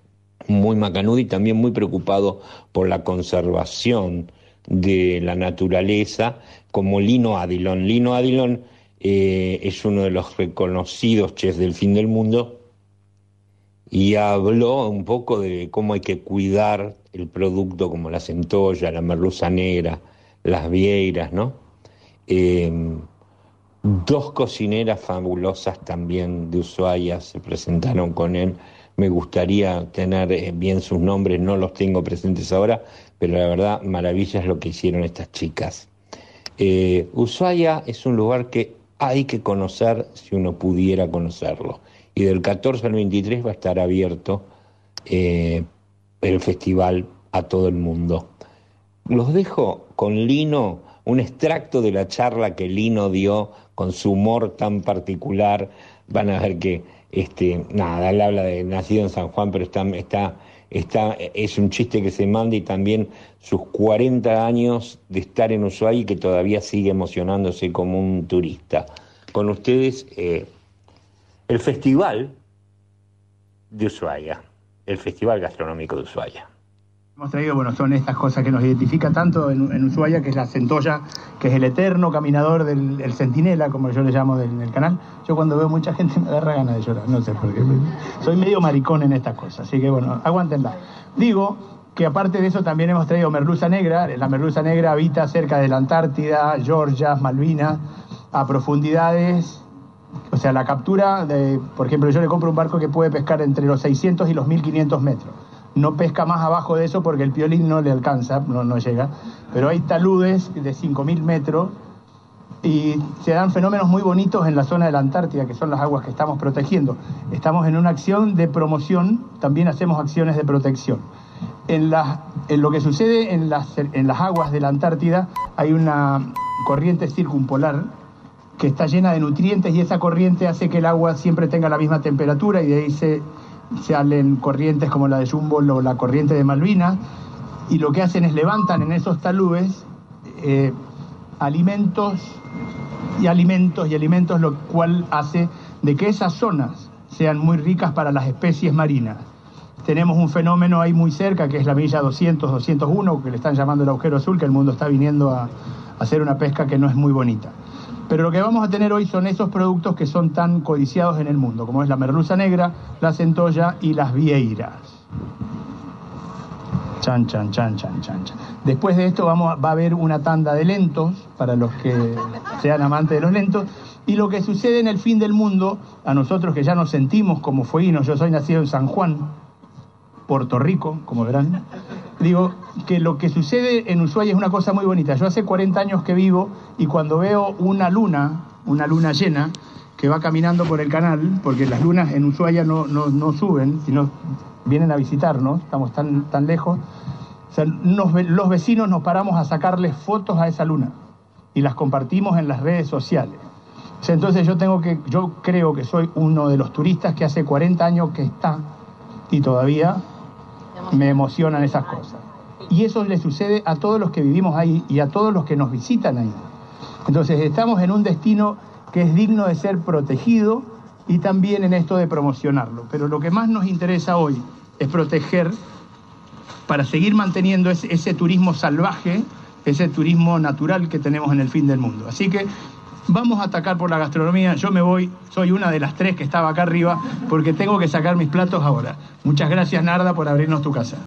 muy macanudo y también muy preocupado por la conservación de la naturaleza, como Lino Adilon. Lino Adilon es uno de los reconocidos chefs del fin del mundo y habló un poco de cómo hay que cuidar el producto como la centolla, la merluza negra, las vieiras, ¿no? Eh, dos cocineras fabulosas también de Ushuaia se presentaron con él. Me gustaría tener eh, bien sus nombres, no los tengo presentes ahora, pero la verdad, maravilla es lo que hicieron estas chicas. Eh, Ushuaia es un lugar que hay que conocer si uno pudiera conocerlo. Y del 14 al 23 va a estar abierto eh, el festival a todo el mundo. Los dejo con Lino, un extracto de la charla que Lino dio con su humor tan particular. Van a ver que, este, nada, él habla de nacido en San Juan, pero está, está, es un chiste que se manda y también sus 40 años de estar en Ushuaia y que todavía sigue emocionándose como un turista. Con ustedes, eh, el festival de Ushuaia, el Festival Gastronómico de Ushuaia. Hemos traído, bueno, son estas cosas que nos identifican tanto en, en Ushuaia, que es la centolla, que es el eterno caminador del el centinela, como yo le llamo del, del canal. Yo cuando veo mucha gente me agarra ganas de llorar, no sé por qué. Soy medio maricón en estas cosas, así que bueno, aguántenla. Digo que aparte de eso también hemos traído merluza negra. La merluza negra habita cerca de la Antártida, Georgia, Malvinas, a profundidades o sea, la captura, de, por ejemplo, yo le compro un barco que puede pescar entre los 600 y los 1500 metros. No pesca más abajo de eso porque el piolín no le alcanza, no, no llega. Pero hay taludes de 5000 metros y se dan fenómenos muy bonitos en la zona de la Antártida, que son las aguas que estamos protegiendo. Estamos en una acción de promoción, también hacemos acciones de protección. En, la- en lo que sucede en las, en las aguas de la Antártida hay una corriente circumpolar que está llena de nutrientes y esa corriente hace que el agua siempre tenga la misma temperatura y de ahí se salen corrientes como la de Jumbo o la corriente de Malvinas y lo que hacen es levantan en esos taludes eh, alimentos y alimentos y alimentos, lo cual hace de que esas zonas sean muy ricas para las especies marinas. Tenemos un fenómeno ahí muy cerca, que es la milla 200, 201, que le están llamando el agujero azul, que el mundo está viniendo a hacer una pesca que no es muy bonita. Pero lo que vamos a tener hoy son esos productos que son tan codiciados en el mundo, como es la merluza negra, la centolla y las vieiras. Chan, chan, chan, chan, chan, chan. Después de esto vamos a- va a haber una tanda de lentos, para los que sean amantes de los lentos. Y lo que sucede en el fin del mundo, a nosotros que ya nos sentimos como fueguinos, yo soy nacido en San Juan, Puerto Rico, como verán, digo que lo que sucede en Ushuaia es una cosa muy bonita. Yo hace 40 años que vivo y cuando veo una luna, una luna llena, que va caminando por el canal, porque las lunas en Ushuaia no, no, no suben, sino vienen a visitarnos, estamos tan, tan lejos. Los vecinos nos paramos a sacarles fotos a esa luna y las compartimos en las redes sociales. O sea, entonces yo tengo que, yo creo que soy uno de los turistas que hace 40 años que está y todavía me emocionan esas cosas. Y eso le sucede a todos los que vivimos ahí y a todos los que nos visitan ahí. Entonces estamos en un destino que es digno de ser protegido y también en esto de promocionarlo. Pero lo que más nos interesa hoy es proteger para seguir manteniendo ese, turismo salvaje, ese turismo natural que tenemos en el fin del mundo. Así que vamos a atacar por la gastronomía. Yo me voy, soy una de las tres que estaba acá arriba porque tengo que sacar mis platos ahora. Muchas gracias Narda por abrirnos tu casa.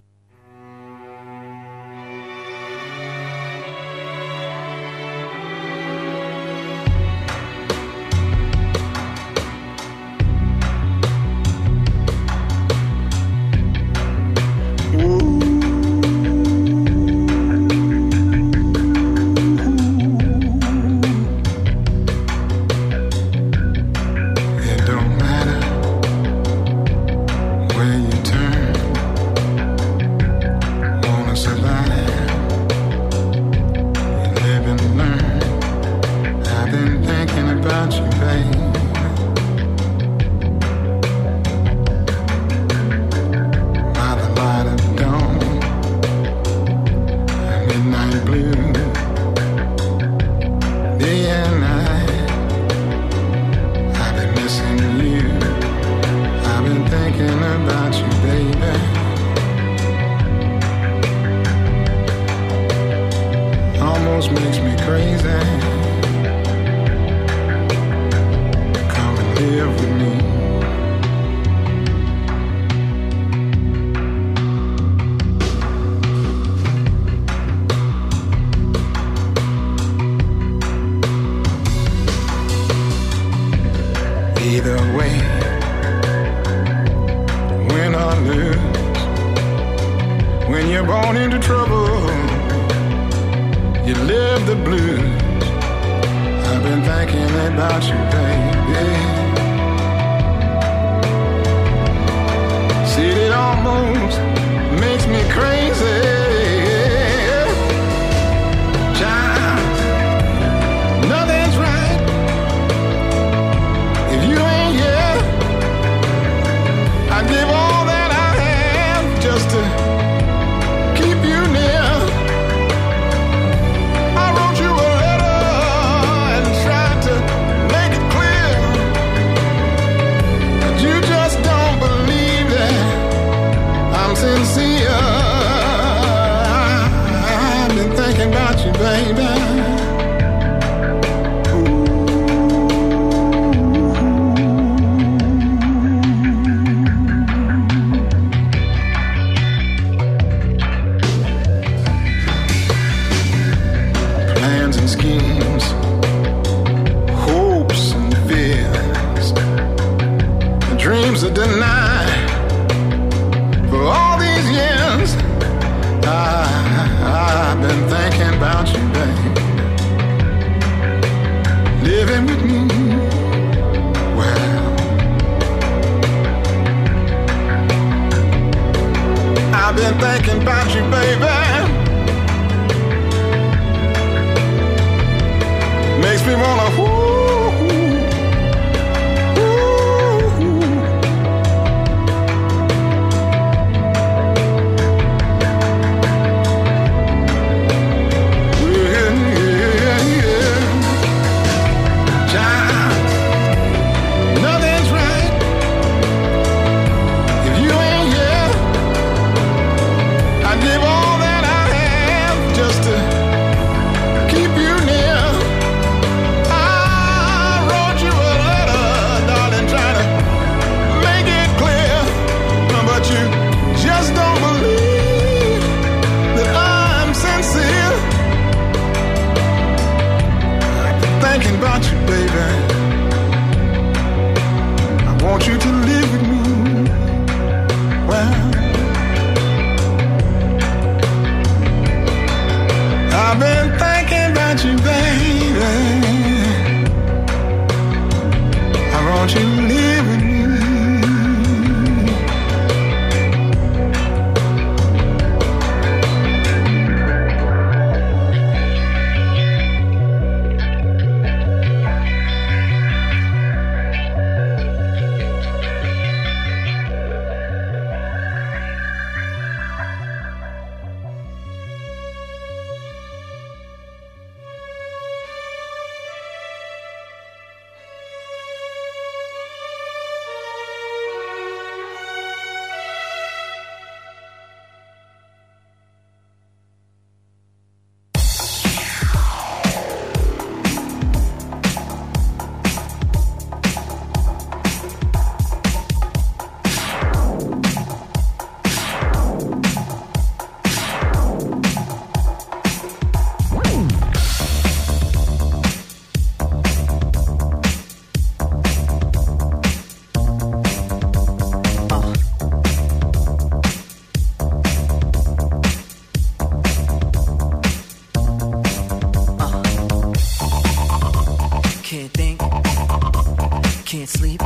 Can't sleep,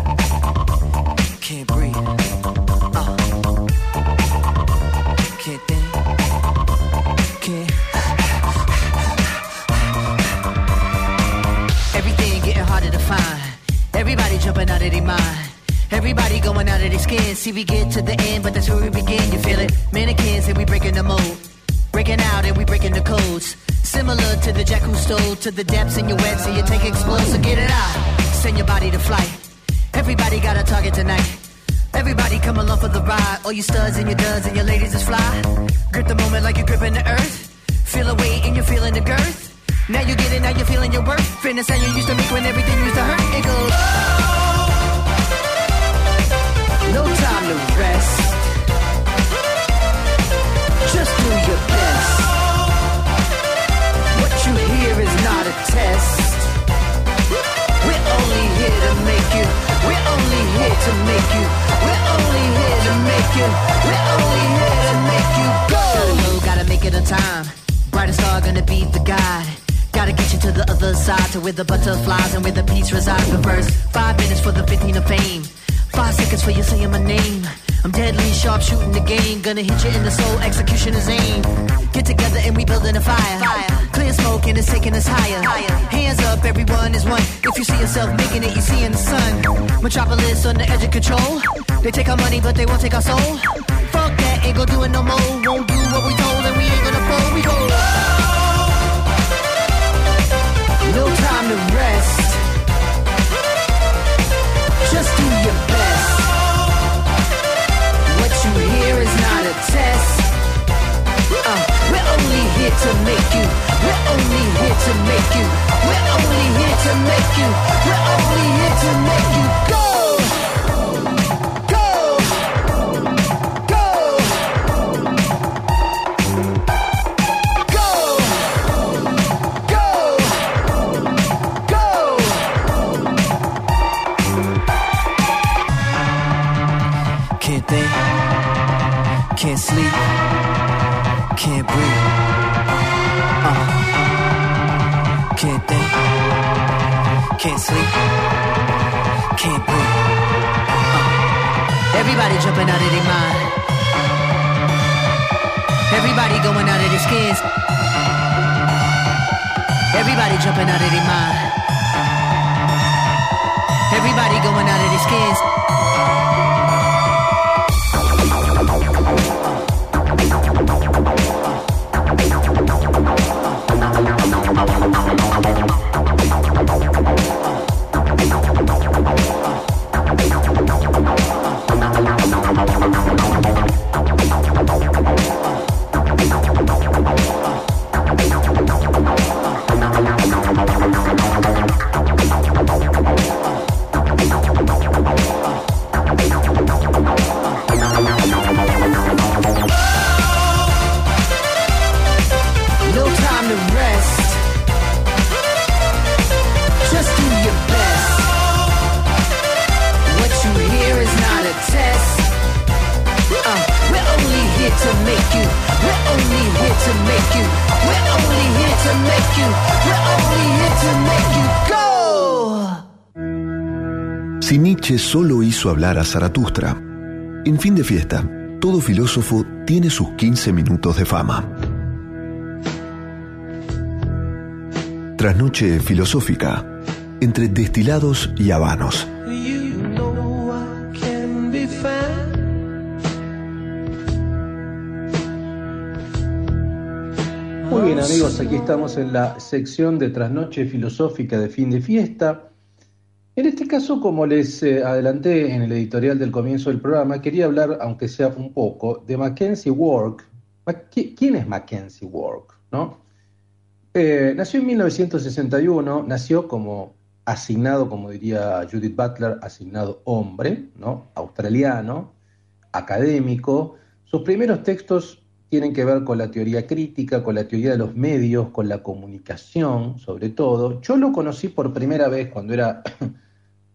can't breathe. Uh. Can't think, can't. Everything getting harder to find. Everybody jumping out of their mind. Everybody going out of their skin. See, we get to the end, but that's where we begin. You feel it? Mannequins and we breaking the mold. Breaking out and we breaking the codes. Similar to the jack who stole to the depths in your web, so you take explode, so get it out. Send your body to flight. Everybody got a target tonight. Everybody come along for the ride. All you studs and your duds and your ladies is fly. Grip the moment like you're gripping the earth. Feel a weight and you're feeling the girth. Now you get it, now you're feeling your worth. Fitness how you used to make when everything used to hurt. It goes. No time to rest. Just do your not a test. We're only here to make you. We're to make you. Only here to make you. We're only here to make you go. Gotta go, gotta make it on time. Brightest star gonna be the guide. Gotta get you to the other side, to where the butterflies and where the peace resides. But first, five minutes for the 15 of fame. Five seconds for you saying my name. I'm deadly sharp shooting the game. Gonna hit you in the soul, execution is aim. Get together and we building a fire. Clear smoke and it's taking us higher. higher. Hands up, everyone is one. If you see yourself making it, you see in the sun. Metropolis on the edge of control. They take our money, but they won't take our soul. Fuck that, ain't gonna do it no more. Won't do what we told, and we ain't gonna fold. We go. No time to rest. Just do your best. Hear is not a test. Uh, we're only here to make you. We're only here to make you. We're only here to make you. We're only here to make you. Go. Can't think, can't sleep, can't breathe. Uh. Everybody jumping out of their mind. Everybody going out of their skins. Everybody jumping out of their mind. Everybody going out of their skins. Hablar a Zaratustra, en fin de fiesta, todo filósofo tiene sus 15 minutos de fama. Trasnoche filosófica, entre destilados y habanos. Muy bien amigos, aquí estamos en la sección de trasnoche filosófica de fin de fiesta. En este caso, como les eh, adelanté en el editorial del comienzo del programa, quería hablar, aunque sea un poco, de Mackenzie Work. Ma- ¿qui- ¿Quién es Mackenzie Work? ¿no? Eh, nació en 1961, nació como asignado, como diría Judith Butler, asignado hombre, ¿no? australiano, académico. Sus primeros textos tienen que ver con la teoría crítica, con la teoría de los medios, con la comunicación, sobre todo. Yo lo conocí por primera vez cuando era,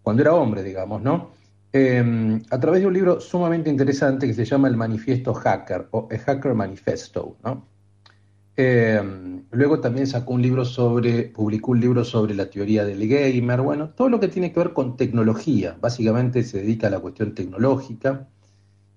cuando era hombre, digamos, ¿no? Eh, a través de un libro sumamente interesante que se llama El Manifiesto Hacker, o A Hacker Manifesto, ¿no? Eh, luego también sacó un libro sobre, publicó un libro sobre la teoría del gamer, bueno, todo lo que tiene que ver con tecnología, básicamente se dedica a la cuestión tecnológica,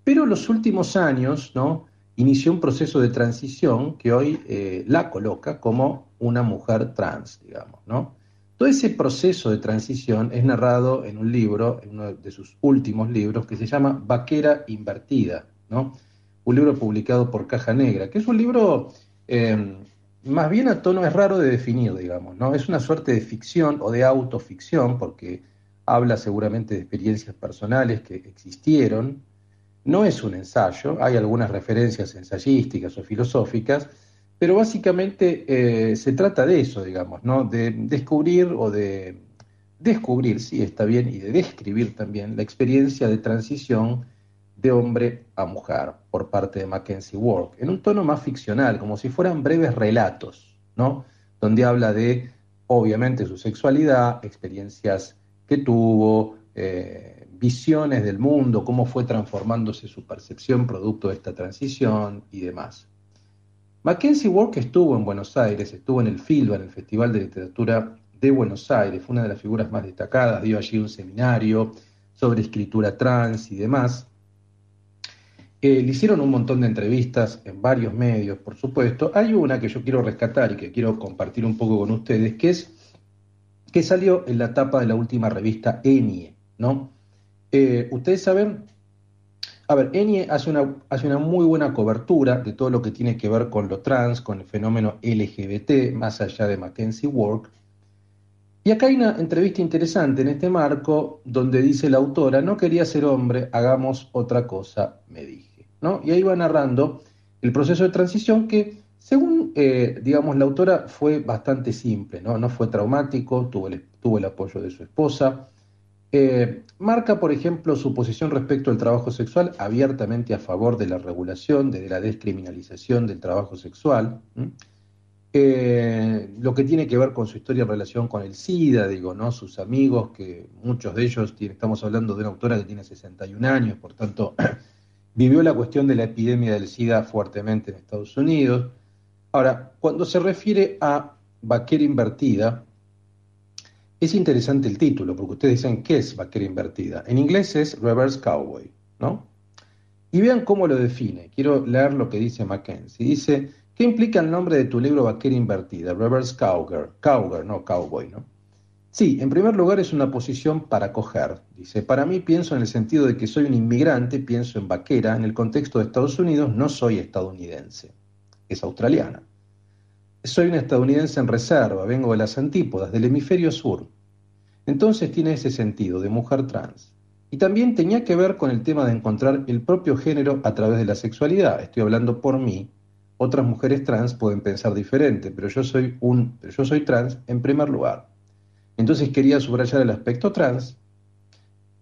pero en los últimos años, ¿no? Inició un proceso de transición que hoy eh, la coloca como una mujer trans, digamos, ¿no? Todo ese proceso de transición es narrado en un libro, en uno de sus últimos libros, que se llama Vaquera Invertida, ¿no? Un libro publicado por Caja Negra, que es un libro eh, más bien a tono es raro de definir, digamos, ¿no? Es una suerte de ficción o de autoficción, porque habla seguramente de experiencias personales que existieron. No es un ensayo, hay algunas referencias ensayísticas o filosóficas, pero básicamente eh, se trata de eso, digamos, ¿no? De descubrir o de descubrir, sí, está bien, y de describir también la experiencia de transición de hombre a mujer por parte de Mackenzie Work, en un tono más ficcional, como si fueran breves relatos, ¿no? Donde habla de, obviamente, su sexualidad, experiencias que tuvo, eh, visiones del mundo, cómo fue transformándose su percepción producto de esta transición y demás. Mackenzie que estuvo en Buenos Aires, estuvo en el FILBA, en el Festival de Literatura de Buenos Aires, fue una de las figuras más destacadas, dio allí un seminario sobre escritura trans y demás. Eh, le hicieron un montón de entrevistas en varios medios, por supuesto. Hay una que yo quiero rescatar y que quiero compartir un poco con ustedes, que es que salió en la tapa de la última revista Enie, ¿no? Eh, ustedes saben, a ver, Enie hace una, hace una muy buena cobertura de todo lo que tiene que ver con lo trans, con el fenómeno LGBT, más allá de Mackenzie Work. Y acá hay una entrevista interesante en este marco donde dice la autora, no quería ser hombre, hagamos otra cosa, me dije. ¿no? Y ahí va narrando el proceso de transición que, según, eh, digamos, la autora fue bastante simple, ¿no? No fue traumático, tuvo el, tuvo el apoyo de su esposa. Eh, marca, por ejemplo, su posición respecto al trabajo sexual abiertamente a favor de la regulación, de la descriminalización del trabajo sexual. Eh, lo que tiene que ver con su historia en relación con el SIDA, digo, ¿no? Sus amigos, que muchos de ellos, tiene- estamos hablando de una autora que tiene 61 años, por tanto, vivió la cuestión de la epidemia del SIDA fuertemente en Estados Unidos. Ahora, cuando se refiere a vaquera invertida, es interesante el título, porque ustedes dicen, ¿qué es vaquera invertida? En inglés es reverse cowboy, ¿no? Y vean cómo lo define. Quiero leer lo que dice Mackenzie. Dice, ¿qué implica el nombre de tu libro Vaquera Invertida? Reverse Cowgirl. Cowgirl, no cowboy, ¿no? Sí, en primer lugar es una posición para coger. Dice, para mí pienso en el sentido de que soy un inmigrante, pienso en vaquera, en el contexto de Estados Unidos no soy estadounidense, es australiana. Soy una estadounidense en reserva, vengo de las antípodas, del hemisferio sur. Entonces tiene ese sentido de mujer trans. Y también tenía que ver con el tema de encontrar el propio género a través de la sexualidad. Estoy hablando por mí. Otras mujeres trans pueden pensar diferente, pero yo soy un, yo soy trans en primer lugar. Entonces quería subrayar el aspecto trans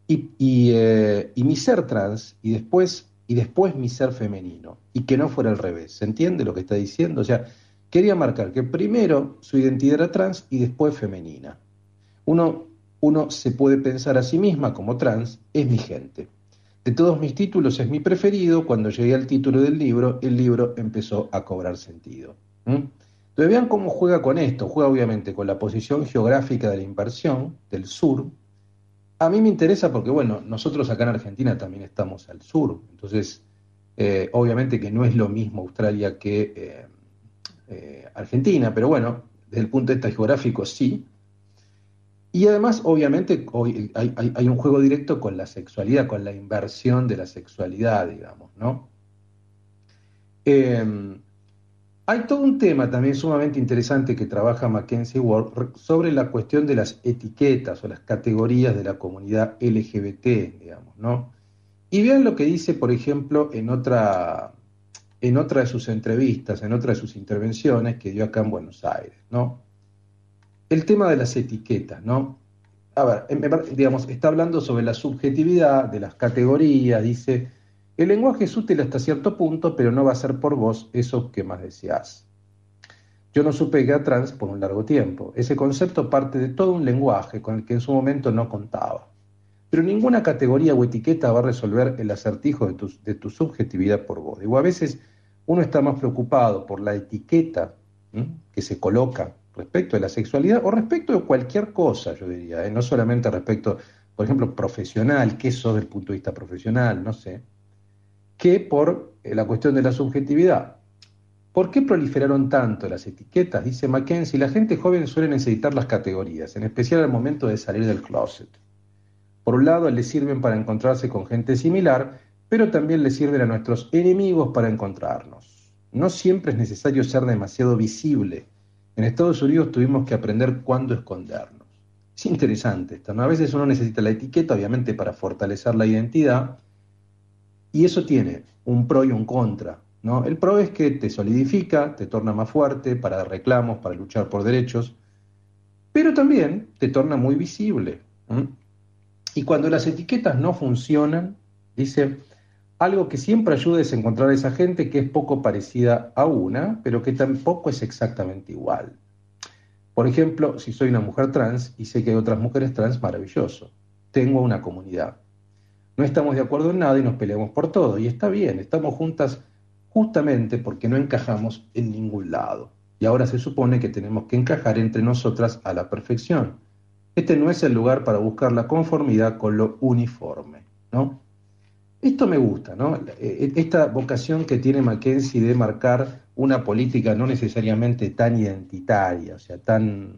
y, y, eh, y mi ser trans y después, y después mi ser femenino. Y que no fuera al revés. ¿Se entiende lo que está diciendo? O sea, quería marcar que primero su identidad era trans y después femenina. Uno, uno se puede pensar a sí misma como trans, es mi gente. De todos mis títulos es mi preferido, cuando llegué al título del libro, el libro empezó a cobrar sentido. ¿Mm? Entonces vean cómo juega con esto, juega obviamente con la posición geográfica de la inversión del sur. A mí me interesa porque, bueno, nosotros acá en Argentina también estamos al sur, entonces eh, obviamente que no es lo mismo Australia que eh, eh, Argentina, pero bueno, desde el punto de vista geográfico sí. Y además, obviamente, hay, un juego directo con la sexualidad, con la inversión de la sexualidad, digamos, ¿no? Eh, hay todo un tema también sumamente interesante que trabaja Mackenzie Ward re- sobre la cuestión de las etiquetas o las categorías de la comunidad LGBT, digamos, ¿no? Y vean lo que dice, por ejemplo, en otra, en otra de sus entrevistas, en otra de sus intervenciones que dio acá en Buenos Aires, ¿no? El tema de las etiquetas, ¿no? A ver, digamos, está hablando sobre la subjetividad de las categorías, dice, el lenguaje es útil hasta cierto punto, pero no va a ser por vos eso que más deseás. Yo no supe que era trans por un largo tiempo. Ese concepto parte de todo un lenguaje con el que en su momento no contaba. Pero ninguna categoría o etiqueta va a resolver el acertijo de tu, de tu subjetividad por vos. Digo, a veces uno está más preocupado por la etiqueta que se coloca respecto de la sexualidad o respecto de cualquier cosa, yo diría, ¿eh? no solamente respecto, por ejemplo, profesional, qué sos desde el punto de vista profesional, no sé, que por eh, la cuestión de la subjetividad. ¿Por qué proliferaron tanto las etiquetas? Dice Mackenzie, la gente joven suele necesitar las categorías, en especial al momento de salir del closet. Por un lado, les sirven para encontrarse con gente similar, pero también les sirven a nuestros enemigos para encontrarnos. No siempre es necesario ser demasiado visible. En Estados Unidos tuvimos que aprender cuándo escondernos. Es interesante esto. A veces uno necesita la etiqueta, obviamente, para fortalecer la identidad, y eso tiene un pro y un contra, ¿no? El pro es que te solidifica, te torna más fuerte para reclamos, para luchar por derechos, pero también te torna muy visible. Y cuando las etiquetas no funcionan, dice, algo que siempre ayuda es encontrar a esa gente que es poco parecida a una, pero que tampoco es exactamente igual. Por ejemplo, si soy una mujer trans y sé que hay otras mujeres trans, maravilloso. tengo una comunidad. No estamos de acuerdo en nada y nos peleamos por todo. Y está bien, estamos juntas justamente porque no encajamos en ningún lado. Y ahora se supone que tenemos que encajar entre nosotras a la perfección. Este no es el lugar para buscar la conformidad con lo uniforme, ¿no? Esto me gusta, ¿no? Eh, Esta vocación que tiene Mackenzie de marcar una política no necesariamente tan identitaria, o sea, tan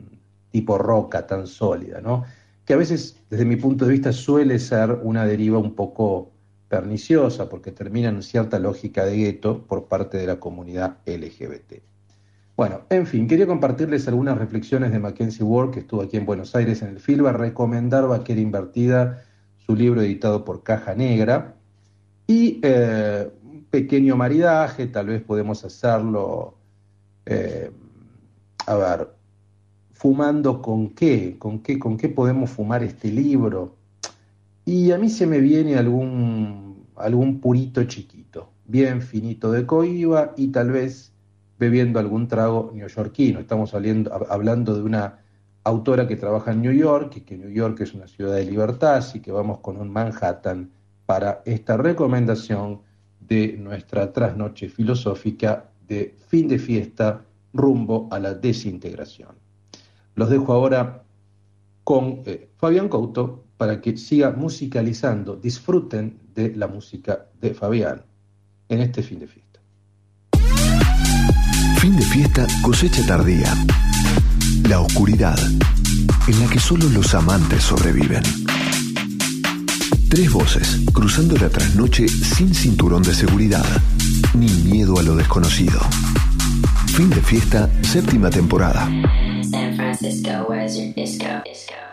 tipo roca, tan sólida, ¿no? Que a veces, desde mi punto de vista, suele ser una deriva un poco perniciosa, porque termina en cierta lógica de gueto por parte de la comunidad LGBT. Bueno, en fin, quería compartirles algunas reflexiones de Mackenzie Ward, que estuvo aquí en Buenos Aires en el FILBA, recomendar Vaquera Invertida, su libro editado por Caja Negra, y eh, un pequeño maridaje, tal vez podemos hacerlo, eh, a ver, fumando con qué, con qué, con qué podemos fumar este libro. Y a mí se me viene algún, algún purito chiquito, bien finito de coiba y tal vez bebiendo algún trago neoyorquino. Estamos hablando, de una autora que trabaja en New York y que New York es una ciudad de libertad, así que vamos con un Manhattan para esta recomendación de nuestra trasnoche filosófica de fin de fiesta rumbo a la desintegración. Los dejo ahora con eh, Fabián Couto para que siga musicalizando, disfruten de la música de Fabián en este fin de fiesta. Fin de fiesta, cosecha tardía. La oscuridad, en la que solo los amantes sobreviven. Tres voces, cruzando la trasnoche sin cinturón de seguridad, ni miedo a lo desconocido. Fin de fiesta, séptima temporada. San Francisco, where's your disco? disco?